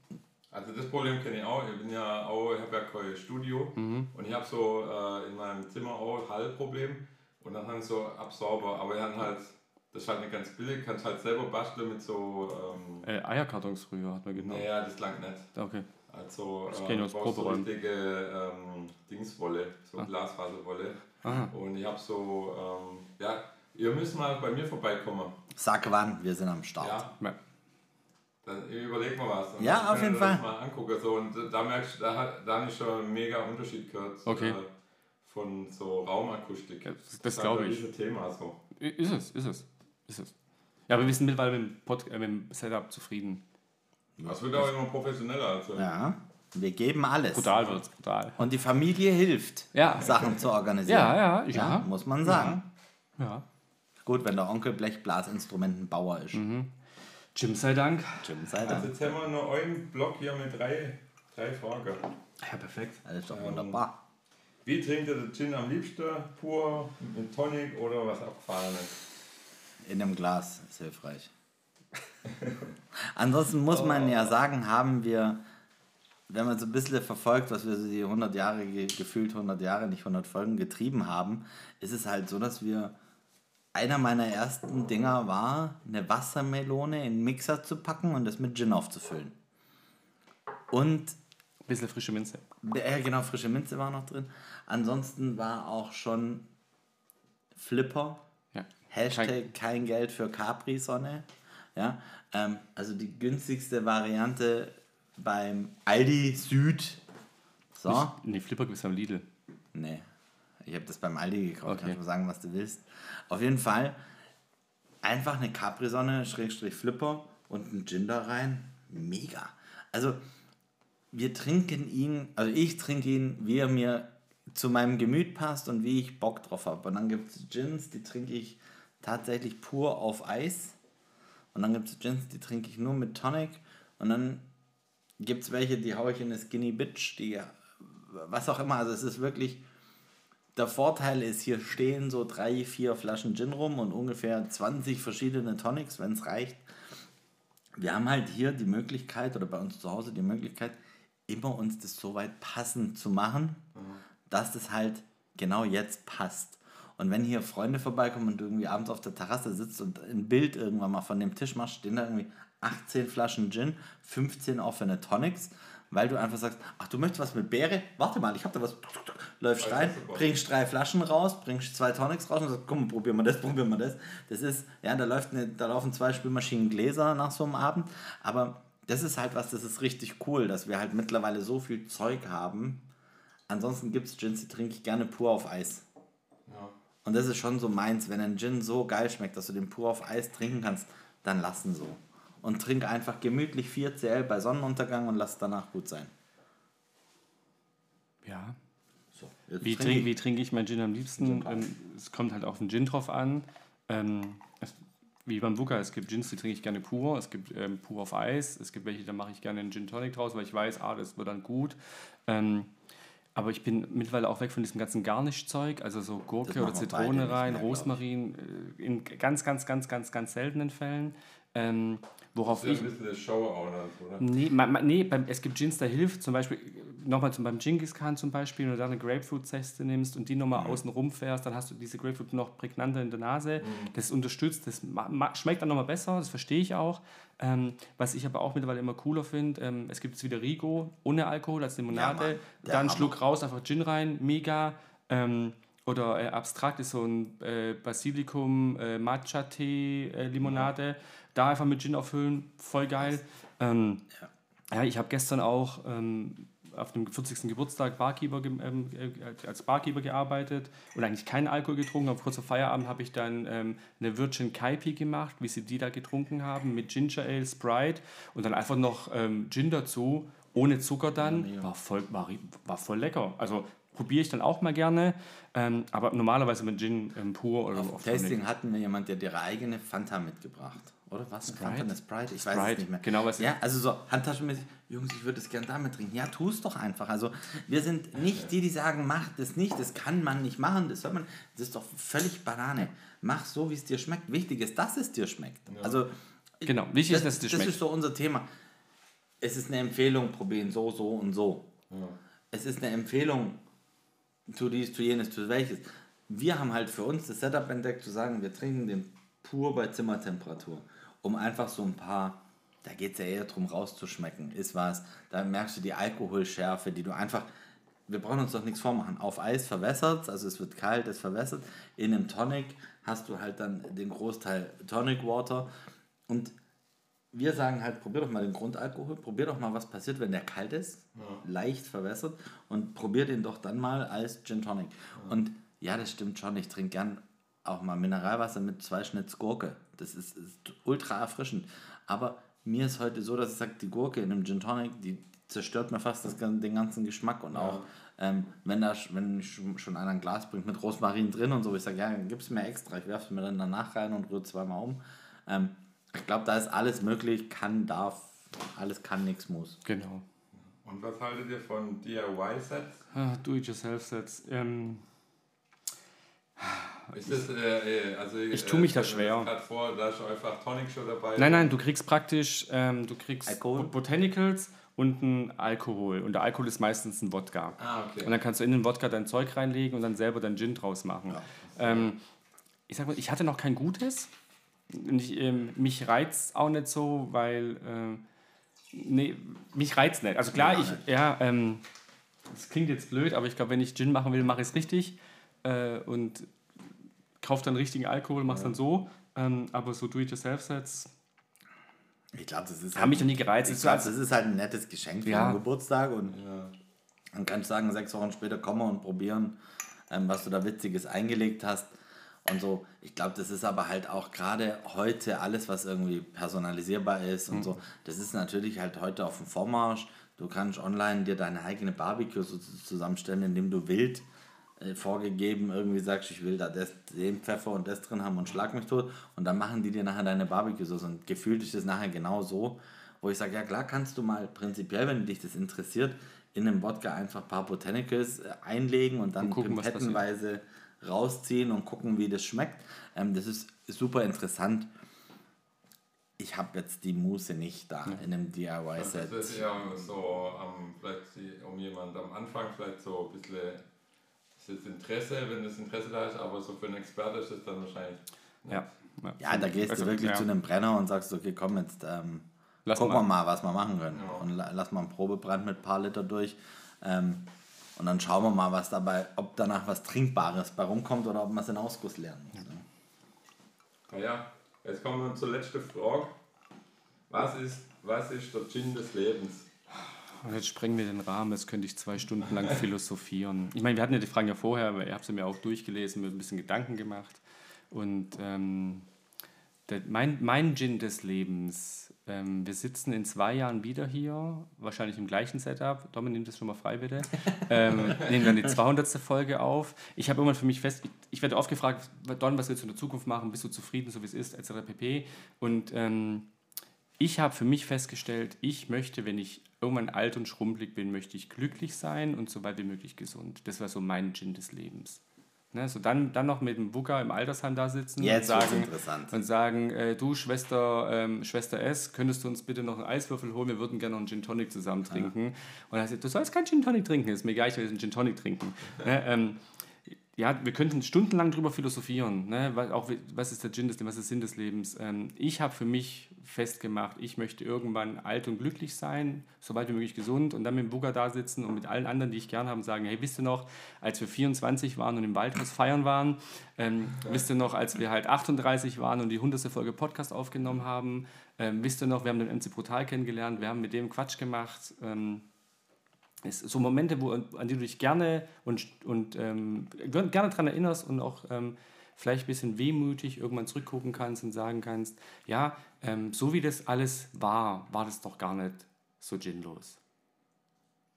Also das Problem kenne ich auch. Ich bin ja auch, ich habe ja kein Studio und ich habe so äh, in meinem Zimmer auch Hallproblem und dann habe ich so Absorber, aber dann halt, das ist halt nicht ganz billig, kannst halt selber basteln mit so, ähm, Äh, Eierkartons früher hat man genommen. naja, das langt nicht. Okay. Also Das ich aus brauchst so richtige ähm, Dingswolle, so Glasfaserwolle. Aha. Und ich habe so, ähm, ja, ihr müsst mal bei mir vorbeikommen. Sag wann, wir sind am Start. Ja, dann überleg mal was. Und Ja, dann auf jeden das Fall. mal angucken. So, und da merkst du, da, hat, da habe ich schon einen mega Unterschied gehört Okay. äh, von so Raumakustik. Ja, das- das ist glaub halt ich. Dieses Thema so. Ist es, ist es, ist es. Ja, aber wir sind mittlerweile mit dem, Pod, äh, mit dem Setup zufrieden. Das wird auch immer professioneller. Also. Ja, wir geben alles. Brutal wird's, brutal. Und die Familie hilft, Ja. Sachen zu organisieren. Ja, ja, ja. muss man sagen. Ja. Gut, wenn der Onkel Blechblasinstrumentenbauer ist. Mhm. Jim sei Dank. Jim sei Also Dank. jetzt haben wir nur einen Block hier mit drei, drei Fragen. Ja, perfekt. Das ist doch wunderbar. Wie trinkt ihr den Gin am liebsten? Pur, mit Tonic oder was Abgefahrenes? In einem Glas ist hilfreich. Ansonsten muss man ja sagen, haben wir, wenn man so ein bisschen verfolgt, was wir so die 100 Jahre, ge- gefühlt 100 Jahre, nicht 100 Folgen getrieben haben, ist es halt so, dass wir, einer meiner ersten Dinger war, eine Wassermelone in einen Mixer zu packen und das mit Gin aufzufüllen. Und Bisschen frische Minze. ja, genau, frische Minze war noch drin. Ansonsten war auch schon Flipper. Hashtag kein, Geld für Capri-Sonne. Ja, ähm, also die günstigste Variante beim Aldi Süd. So. Nee, Flipper gibt es am Lidl. Nee, ich habe das beim Aldi gekauft. Okay. Kannst du sagen, was du willst. Auf jeden Fall einfach eine Capri-Sonne, Schrägstrich Flipper und ein Gin da rein. Mega. Also wir trinken ihn, also ich trinke ihn, wie er mir zu meinem Gemüt passt und wie ich Bock drauf habe. Und dann gibt es Gins, die trinke ich tatsächlich pur auf Eis. Und dann gibt es Gins, die trinke ich nur mit Tonic. Und dann gibt es welche, die haue ich in eine Skinny Bitch, die was auch immer. Also es ist wirklich der Vorteil ist, hier stehen so drei, vier Flaschen Gin rum und ungefähr 20 verschiedene Tonics, wenn es reicht. Wir haben halt hier die Möglichkeit, oder bei uns zu Hause die Möglichkeit, immer uns das so weit passend zu machen, dass das halt genau jetzt passt. Und wenn hier Freunde vorbeikommen und du irgendwie abends auf der Terrasse sitzt und ein Bild irgendwann mal von dem Tisch machst, stehen da irgendwie 18 Flaschen Gin, 15 offene Tonics, weil du einfach sagst, ach, du möchtest was mit Beere? Warte mal, ich hab da was. Läufst rein, bringst drei Flaschen raus, bringst zwei Tonics raus und sagst, komm, probieren wir das, probieren wir das. Das ist, ja, da, läuft eine, da laufen zwei Spülmaschinen Gläser nach so einem Abend, aber das ist halt was, das ist richtig cool, dass wir halt mittlerweile so viel Zeug haben. Ansonsten gibt es Gins, die trinke ich gerne pur auf Eis. Und das ist schon so meins, wenn ein Gin so geil schmeckt, dass du den pur auf Eis trinken kannst, dann lassen so. Und trink einfach gemütlich 4 CL bei Sonnenuntergang und lass es danach gut sein. Ja. So, Wie trink trinke ich- wie trink ich meinen Gin am liebsten? Ähm, es kommt halt auf den Gin drauf an. Ähm, es, wie beim Wooker, es gibt Gins, die trinke ich gerne pur. Es gibt ähm, pur auf Eis. Es gibt welche, da mache ich gerne einen Gin Tonic draus, weil ich weiß, ah, das wird dann gut. Ähm, aber ich bin mittlerweile auch weg von diesem ganzen Garnish-Zeug, also so Gurke oder Zitrone rein, mehr. Rosmarin, äh, in ganz, ganz, ganz, ganz, ganz seltenen Fällen. Ähm, worauf Das ist ich. ja ein bisschen eine Show auch noch, oder? Nee, ma, ma, nee beim, es gibt Gins, da hilft zum Beispiel, nochmal zum, beim Genghis Khan zum Beispiel, wenn du da eine Grapefruit-Zeste nimmst und die nochmal Mhm. außen rum fährst, dann hast du diese Grapefruit noch prägnanter in der Nase. Mhm. Das unterstützt, das ma, ma, schmeckt dann nochmal besser, das verstehe ich auch. Ähm, was ich aber auch mittlerweile immer cooler finde, ähm, es gibt jetzt wieder Rigo ohne Alkohol als Ja, Limonade, der dann Hammer. Schluck raus, einfach Gin rein, mega. Ähm, oder äh, abstrakt ist so ein äh, Basilikum äh, Matcha-Tee äh, Limonade. Da einfach mit Gin auffüllen, voll geil. Ähm, ja. ich habe gestern auch ähm, auf dem 40. Geburtstag Barkeeper ähm, äh, als Barkeeper gearbeitet und eigentlich keinen Alkohol getrunken. Auf kurzer Feierabend habe ich dann ähm, eine Virgin Kaipi gemacht, wie sie die da getrunken haben, mit Ginger Ale, Sprite und dann einfach noch ähm, Gin dazu, ohne Zucker dann. War voll, war, war voll lecker. Also probiere ich dann auch mal gerne, ähm, aber normalerweise mit Gin ähm, pur oder Auf auf Tasting hatten wir jemand, der ihre eigene Fanta mitgebracht. Oder was? Eine Sprite? Ich weiß Sprite, es nicht mehr. genau, was- Ja, also so handtaschenmäßig, Jungs, ich würde es gerne damit trinken. Ja, tu es doch einfach. Also wir sind nicht die, die sagen, mach das nicht, das kann man nicht machen, das hört man, das ist doch völlig Banane. Mach so, wie es dir schmeckt. Wichtig ist, dass es dir schmeckt. Also Genau, wichtig ist, dass es dir das schmeckt. ist so unser Thema. Es ist eine Empfehlung, probieren so, so und so. Es ist eine Empfehlung, tu dies, tu jenes, tu welches. Wir haben halt für uns das Setup entdeckt, zu sagen, wir trinken den pur bei Zimmertemperatur, um einfach so ein paar, da geht es ja eher darum, rauszuschmecken, ist was. Da merkst du die Alkoholschärfe, die du einfach, wir brauchen uns doch nichts vormachen. Auf Eis verwässert, also es wird kalt, es verwässert. In einem Tonic hast du halt dann den Großteil Tonic Water und wir sagen halt, probier doch mal den Grundalkohol, probier doch mal, was passiert, wenn der kalt ist, leicht verwässert und probier den doch dann mal als Gin Tonic. Und ja, das stimmt schon, ich trinke gern auch mal Mineralwasser mit zwei Schnitz Gurke. Das ist, ist ultra erfrischend. Aber mir ist heute so, dass ich sage, die Gurke in einem Gin Tonic, die zerstört mir fast das, den ganzen Geschmack und auch ähm, wenn da wenn sch- schon einer ein Glas bringt mit Rosmarin drin und so, ich sage, ja, gib's mir extra, ich werfe es mir dann danach rein und rühre zweimal um. Ähm, ich glaube, da ist alles möglich, kann, darf, alles kann, nichts muss. Genau. Und was haltet ihr von DIY-Sets? Ah, Do-it-yourself-Sets. Ähm, das, äh, äh, also, Ich tu mich da schwer. gerade vor, da ist einfach Tonic schon dabei. nein, nein, du kriegst praktisch, ähm, du kriegst Alkohol? Bo- Botanicals und ein Alkohol. Und der Alkohol ist meistens ein Wodka. Ah, okay. Und dann kannst du in den Wodka dein Zeug reinlegen und dann selber dein Gin draus machen. Ähm, ich sag mal, ich hatte noch kein gutes. Und ich, ähm, mich reizt auch nicht so, weil. Äh, nee, mich reizt nicht. Also klar, Ja, ich. nicht. Ja, ähm, das klingt jetzt blöd, aber ich glaube, wenn ich Gin machen will, mache ich es richtig. Äh, und kaufe dann richtigen Alkohol, mach's dann so. Ähm, aber so Do-it-yourself-Sets Ich glaube, das ist haben mich noch nie gereizt. Ich glaube, das ist halt ein nettes Geschenk für Ja. den Geburtstag und dann kannst du sagen, sechs Wochen später kommen wir und probieren, ähm, was du da Witziges eingelegt hast. Und so, ich glaube, das ist aber halt auch gerade heute alles, was irgendwie personalisierbar ist und so, das ist natürlich halt heute auf dem Vormarsch. Du kannst online dir deine eigene Barbecue so zusammenstellen, indem du wild vorgegeben irgendwie sagst, ich will da das, den Pfeffer und das drin haben und schlag mich tot. Und dann machen die dir nachher deine Barbecue-Soße. Und gefühlt ist das nachher genau so, wo ich sage, ja klar kannst du mal prinzipiell, wenn dich das interessiert, in den Wodka einfach ein paar Botanicals äh, einlegen und dann Und gucken, was pimpettenweise rausziehen und gucken, wie das schmeckt. Ähm, das ist super interessant. Ich habe jetzt die Muße nicht da in einem DIY-Set. Das ist eher so, ähm, vielleicht um jemand am Anfang vielleicht so ein bisschen ist jetzt Interesse, wenn das Interesse da ist, aber so für einen Experte ist das dann wahrscheinlich. Ja. Ja, da gehst Also, du wirklich ja. zu einem Brenner und sagst, okay, komm, jetzt ähm, Lass gucken mal. wir mal, was wir machen können. Ja. Und la lass mal einen Probebrand mit ein paar Liter durch. Ähm, und dann schauen wir mal, was dabei, ob danach was Trinkbares bei rumkommt oder ob man es in Ausguss lernen muss. ne? Naja, jetzt kommen wir zur letzten Frage. Was ist, was ist der Gin des Lebens? Jetzt sprengen wir den Rahmen, jetzt könnte ich zwei Stunden lang philosophieren. Ich meine, wir hatten ja die Fragen ja vorher, aber ihr habt sie mir auch durchgelesen, mir ein bisschen Gedanken gemacht. Und ähm, der, mein, mein Gin des Lebens, ähm, wir sitzen in zwei Jahren wieder hier, wahrscheinlich im gleichen Setup. Domin, nimm das schon mal frei, bitte. ähm, nehmen dann die 200. Folge auf. Ich habe irgendwann für mich fest, ich, ich werde oft gefragt, Don, was willst du in der Zukunft machen? Bist du zufrieden, so wie es ist, etc. pp. Und ähm, ich habe für mich festgestellt, ich möchte, wenn ich irgendwann alt und schrumpelig bin, möchte ich glücklich sein und so weit wie möglich gesund. Das war so mein Gin des Lebens. Ne, so dann, dann noch mit dem Wooker im Altersheim da sitzen Jetzt und sagen, interessant. und sagen äh, du Schwester, ähm, Schwester S, könntest du uns bitte noch einen Eiswürfel holen, wir würden gerne noch einen Gin Tonic zusammen trinken. Und er sagt, du sollst keinen Gin Tonic trinken, ist mir egal, ich will einen Gin Tonic trinken. ne, ähm, ja, wir könnten stundenlang drüber philosophieren. Ne? Was, auch, was ist der Gin des Lebens, was ist Sinn des Lebens? Ähm, ich habe für mich festgemacht, ich möchte irgendwann alt und glücklich sein, soweit wie möglich gesund und dann mit dem Bugger da sitzen und mit allen anderen, die ich gern habe, sagen, hey, wisst ihr noch, als wir 24 waren und im Waldhaus feiern waren, ähm, wisst ihr noch, als wir halt 38 waren und die 100. Folge Podcast aufgenommen haben, ähm, wisst ihr noch, wir haben den MC Brutal kennengelernt, wir haben mit dem Quatsch gemacht, ähm, es so Momente, wo, an die du dich gerne und, und ähm, gerne daran erinnerst und auch ähm, vielleicht ein bisschen wehmütig irgendwann zurückgucken kannst und sagen kannst, ja, ähm, so wie das alles war, war das doch gar nicht so ginlos.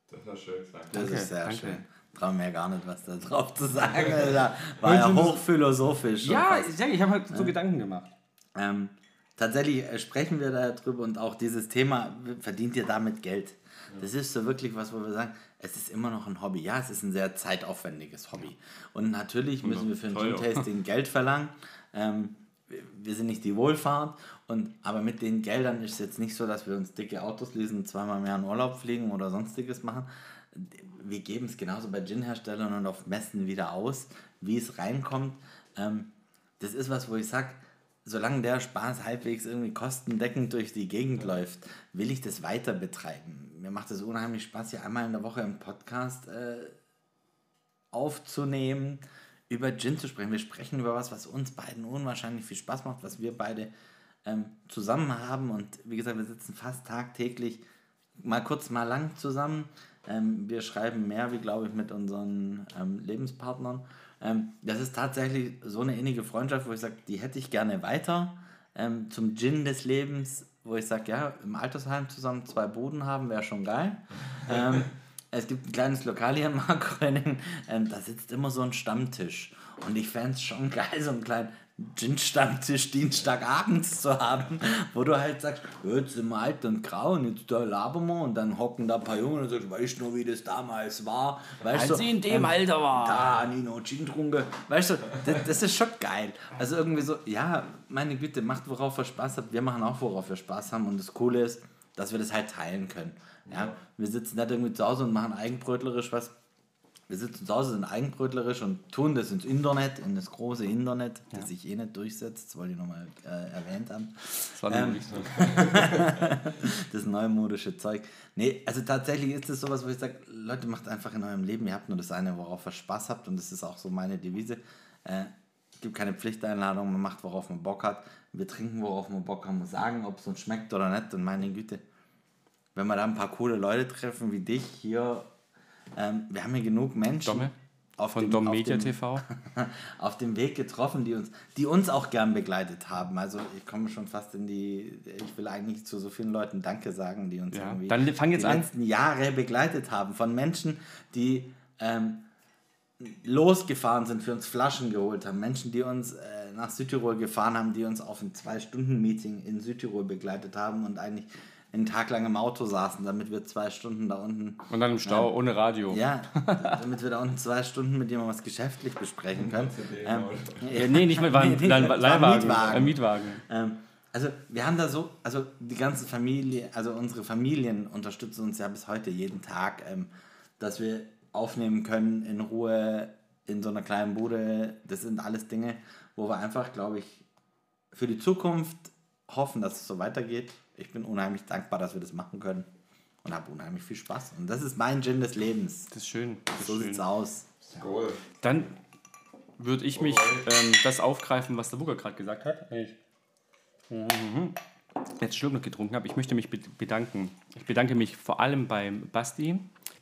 Das hast du schön gesagt. Das Danke, ist sehr danke. schön. Traue mir gar nicht, was da drauf zu sagen. Alter. War ja hochphilosophisch. Ja, ich, ich habe halt so Gedanken gemacht. Ähm, tatsächlich äh, sprechen wir darüber und auch dieses Thema, verdient ihr damit Geld? Das ist so wirklich was, wo wir sagen, es ist immer noch ein Hobby. Ja, es ist ein sehr zeitaufwendiges Hobby. Und natürlich müssen wir für ein. Gin-Tasting Geld verlangen. Ähm, wir- sind nicht die Wohlfahrt. Und, aber mit den Geldern ist es jetzt nicht so, dass wir uns dicke Autos leasen und zweimal mehr in Urlaub fliegen oder sonstiges machen. Wir geben es genauso bei Gin-Herstellern und auf Messen wieder aus, wie es reinkommt. Ähm, das ist was, wo ich sage, solange der Spaß halbwegs irgendwie kostendeckend durch die Gegend läuft, will ich das weiter betreiben. Mir macht es unheimlich Spaß, hier einmal in der Woche einen Podcast äh, aufzunehmen, über Gin zu sprechen. Wir sprechen über was, was uns beiden unwahrscheinlich viel Spaß macht, was wir beide ähm, zusammen haben. Und wie gesagt, wir sitzen fast tagtäglich mal kurz, mal lang zusammen. Ähm, wir schreiben mehr, wie glaube ich, mit unseren ähm, Lebenspartnern. Ähm, das ist tatsächlich so eine innige Freundschaft, wo ich sage, die hätte ich gerne weiter. Ähm, zum Gin des Lebens, wo ich sage, ja, im Altersheim zusammen zwei Buden haben, wäre schon geil. ähm, es gibt ein kleines Lokal hier in Markgröning, ähm, da sitzt immer so ein Stammtisch. Und ich fände es schon geil, so einen kleinen Gin-Stammtisch Dienstagabends zu haben, wo du halt sagst, "Ja, jetzt sind wir alt und grau und jetzt da labern wir und dann hocken da ein paar Jungen und sagst, weißt du noch, wie das damals war? Weißt Als du, sie in dem Alter war. Da, Nino, Gin trunken. Weißt du, das, das ist schon geil. Also irgendwie so, ja, meine Güte, macht worauf ihr Spaß habt. Wir machen auch, worauf wir Spaß haben und das Coole ist, dass wir das halt teilen können. Ja, wir sitzen nicht irgendwie zu Hause und machen eigenbrötlerisch was. Wir sitzen zu Hause, sind eigenbrötlerisch und tun das ins Internet, in das große Internet, das sich eh nicht durchsetzt, das wollte ich nochmal äh, erwähnt haben. Das war Ähm, so. das neumodische Zeug. Nee, also tatsächlich ist es sowas, wo ich sage, Leute, macht einfach in eurem Leben, ihr habt nur das eine, worauf ihr Spaß habt und das ist auch so meine Devise. Äh, es gibt keine Pflichteinladung, man macht, worauf man Bock hat. Wir trinken, worauf man Bock haben, sagen, ob es uns schmeckt oder nicht und meine Güte. Wenn wir da ein paar coole Leute treffen wie dich hier, ähm, wir haben hier genug Menschen Domme? auf Von dem, Dom auf Media dem, TV. auf dem Weg getroffen, die uns, die uns auch gern begleitet haben. Also ich komme schon fast in die, ich will eigentlich zu so vielen Leuten Danke sagen, die uns Ja, irgendwie dann fang jetzt die an. letzten Jahre begleitet haben. Von Menschen, die ähm, losgefahren sind, für uns Flaschen geholt haben. Menschen, die uns äh, nach Südtirol gefahren haben, die uns auf ein Zwei-Stunden-Meeting in Südtirol begleitet haben und eigentlich einen Tag lang im Auto saßen, damit wir zwei Stunden da unten. Und dann im Stau ohne Radio. Ja, damit wir da unten zwei Stunden mit jemandem was geschäftlich besprechen können. Ähm, Äh, nee, nicht mal, war Nee, nee, war Leihwagen. Mietwagen. Ein Mietwagen. ähm, also wir haben da so, also die ganze Familie, also unsere Familien unterstützen uns ja bis heute jeden Tag, ähm, dass wir aufnehmen können in Ruhe in so einer kleinen Bude. Das sind alles Dinge, wo wir einfach, glaube ich, für die Zukunft hoffen, dass es so weitergeht. Ich bin unheimlich dankbar, dass wir das machen können und habe unheimlich viel Spaß. Und das ist mein Gin des Lebens. Das ist schön. Das ist So schön. sieht's aus. Cool. Dann würde ich mich ähm, das aufgreifen, was der Buga gerade gesagt hat. Ich mhm. jetzt Schluck noch getrunken habe. Ich möchte mich be- bedanken. Ich bedanke mich vor allem beim Basti,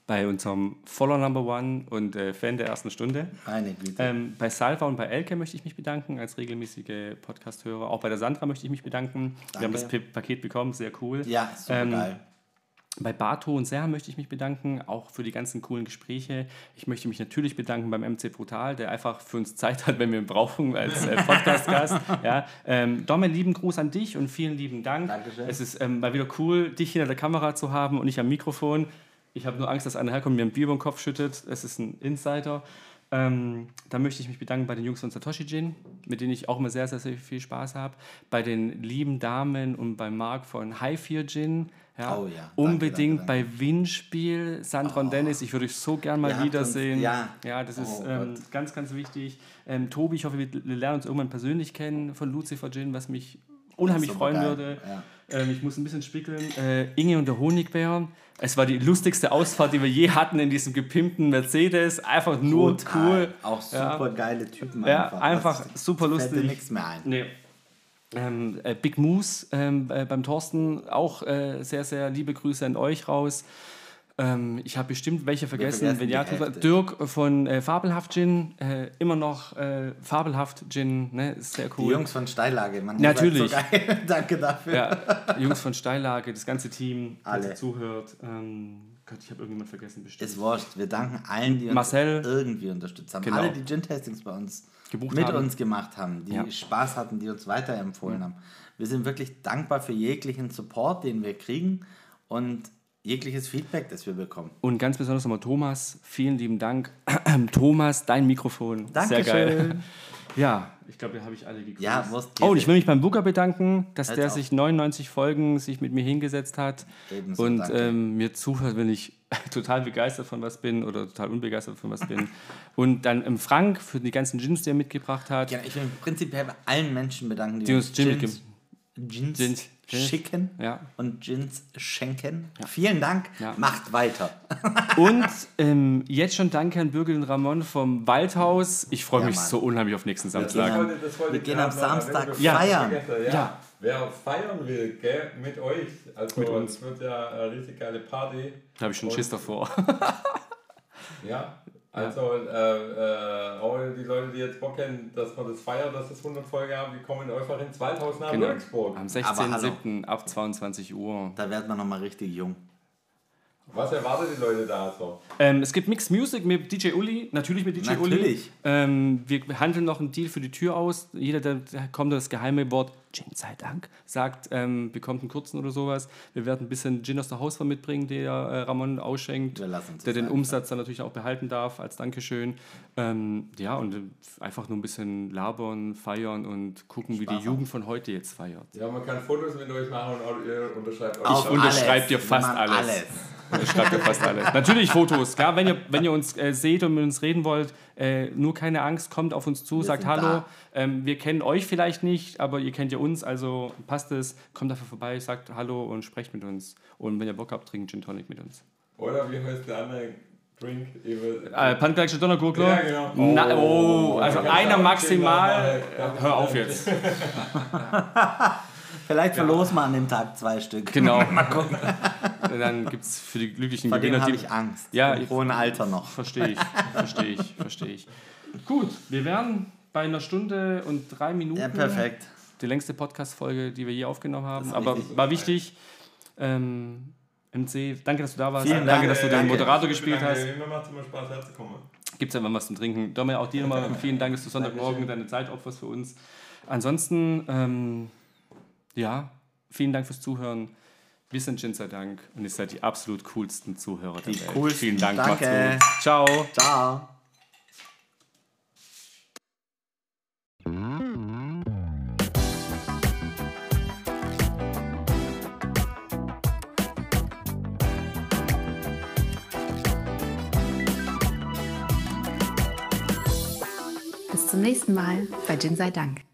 bei unserem Follower Number One und äh, Fan der ersten Stunde. Meine Güte. Ähm, bei Salva und bei Elke möchte ich mich bedanken, als regelmäßige Podcast-Hörer. Auch bei der Sandra möchte ich mich bedanken. Wir haben das Danke. P Paket bekommen, sehr cool. ja, super ähm, geil. Bei Bato und Serra möchte ich mich bedanken, auch für die ganzen coolen Gespräche. Ich möchte mich natürlich bedanken beim MC Brutal, der einfach für uns Zeit hat, wenn wir ihn brauchen, als äh, Podcast-Gast. ja, ähm, Domme, lieben Gruß an dich und vielen lieben Dank. Dankeschön. Es ist ähm, mal wieder cool, dich hinter der Kamera zu haben und nicht am Mikrofon. Ich habe nur Angst, dass einer herkommt und mir ein Bier über den Kopf schüttet. Es ist ein Insider. Ähm, da möchte ich mich bedanken bei den Jungs von Satoshi Gin, mit denen ich auch immer sehr, sehr, sehr viel Spaß habe. Bei den lieben Damen und beim Marc von High Fear Gin. Ja, Oh ja, danke, Unbedingt danke, bei Windspiel, Sandra und Dennis. Ich würde euch so gern mal habt wiedersehen. ja. ja, das ist Oh ähm, ganz, ganz wichtig. Ähm, Tobi, ich hoffe, wir lernen uns irgendwann persönlich kennen von Lucifer Gin, was mich unheimlich freuen geil, würde. ja. Ähm, ich muss ein bisschen spickeln. Äh, Inge und der Honigbär. Es war die lustigste Ausfahrt, die wir je hatten in diesem gepimpten Mercedes. Einfach nur Total. cool. Auch super geile Typen Ja, einfach. einfach Das super fällt dir lustig. nichts mehr ein. Nee. Ähm, äh, Big Moose ähm, äh, beim Thorsten, auch äh, sehr, sehr liebe Grüße an euch raus. Ähm, ich habe bestimmt welche vergessen. vergessen Wenn ja, die. Dirk von äh, Fabelhaft Gin, äh, immer noch äh, Fabelhaft Gin, ne? ist sehr Die cool. Jungs von Steillage, man. Natürlich. So. Danke dafür. Ja, Jungs von Steillage, das ganze Team, das Alle. zuhört. Ähm, Gott, ich habe irgendjemand vergessen bestimmt. Ist wurscht. Wir danken allen, die uns Marcel. irgendwie unterstützt haben. Genau. Alle, die Gin-Tastings bei uns Gebucht mit haben. uns gemacht haben, die Ja. Spaß hatten, die uns weiterempfohlen haben. Wir sind wirklich dankbar für jeglichen Support, den wir kriegen und jegliches Feedback, das wir bekommen. Und ganz besonders nochmal Thomas, vielen lieben Dank. Thomas, dein Mikrofon. Sehr geil. Dankeschön. Ja, ich glaube, da habe ich alle gegrüßt. Ja, oh, und ich will mich beim Booker bedanken, dass Hört der auf. sich 99 Folgen sich mit mir hingesetzt hat Ebenso, und ähm, mir zuhört, wenn ich total begeistert von was bin oder total unbegeistert von was bin. Und dann im Frank für die ganzen Gins, die er mitgebracht hat. Ja, ich will mich prinzipiell bei allen Menschen bedanken, die, Die uns Gin Gins, Gins, Gins- schicken Ja. und Gins schenken. Vielen Dank. Ja. Macht weiter. Und ähm, jetzt schon danke an Birgit und Ramon vom Waldhaus. Ich freue Ja, mich Mann. so unheimlich auf nächsten Samstag. gehen am- wir gehen am Samstag Ja. feiern. Ja. Ja. Wer feiern will, gell, mit euch, also Mit uns. wird ja eine richtig geile Party. Da habe ich schon Und- Schiss davor. Ja, also äh, äh, auch die Leute, die jetzt Bock haben, dass wir das feiern, dass das 100 Folge haben, die kommen einfach in 2000 nach Genau. Würzburg. Am Aber hallo. 16.07. ab 22 Uhr. Da wird man nochmal richtig jung. Was erwartet die Leute da so? Ähm, es gibt Mixed Music mit DJ Uli, natürlich mit DJ Uli. Natürlich. Ähm, wir handeln noch einen Deal für die Tür aus. Jeder, der der kommt, das geheime Wort Gin sei Dank sagt, ähm, bekommt einen kurzen oder sowas. Wir werden ein bisschen Gin aus der Hausfrau mitbringen, der äh, Ramon ausschenkt, Wir lassen der den einfach. Umsatz dann natürlich auch behalten darf als Dankeschön. Ähm, ja, und einfach nur ein bisschen labern, feiern und gucken, wie die Spaß Jugend von heute jetzt feiert. Ja, man kann Fotos mit euch machen und auch ihr unterschreibt euch. Auf unterschreibe alles. dir fast alles. Das schreibt ja fast alles. Natürlich Fotos, klar. Wenn ihr, wenn ihr uns äh, seht und mit uns reden wollt, äh, nur keine Angst, kommt auf uns zu, sagt sind Hallo. Ähm, wir kennen euch vielleicht nicht, aber ihr kennt ja uns, also passt es. Kommt einfach vorbei, sagt Hallo und sprecht mit uns. Und wenn ihr Bock habt, trinkt Gin Tonic mit uns. Oder wie heißt der andere Drink? Ich will- Äh, Donnergurgler? Ja, genau. Na, oh, also Ganz einer maximal. Hör auf jetzt. Vielleicht verlosen wir an dem Tag zwei Stück. Genau. Mal gucken. Dann gibt es für die glücklichen Vor dem Gewinner habe die ich Angst. Ja, Im ich- hohen Alter noch. Verstehe ich, verstehe ich, verstehe ich. Gut, wir wären bei einer Stunde und drei Minuten. Ja, perfekt. Die längste Podcast-Folge, die wir je aufgenommen haben. Aber richtig. war wichtig. Ähm, MC, danke, dass du da warst. Vielen danke, Dank. dass du den Danke. Moderator gespielt hast. Mir macht es immer Spaß herzukommen. Gibt es einfach was zum Trinken. Domme, auch dir nochmal vielen Dank, dass du Sonntagmorgen deine Zeit opferst für uns. Ansonsten, ähm, ja, vielen Dank fürs Zuhören. Wir sind Gin sei Dank und ihr seid die absolut coolsten Zuhörer der Die Welt. coolsten. Vielen Dank, Danke. macht's gut. Ciao. Ciao. Bis zum nächsten Mal bei Gin sei Dank.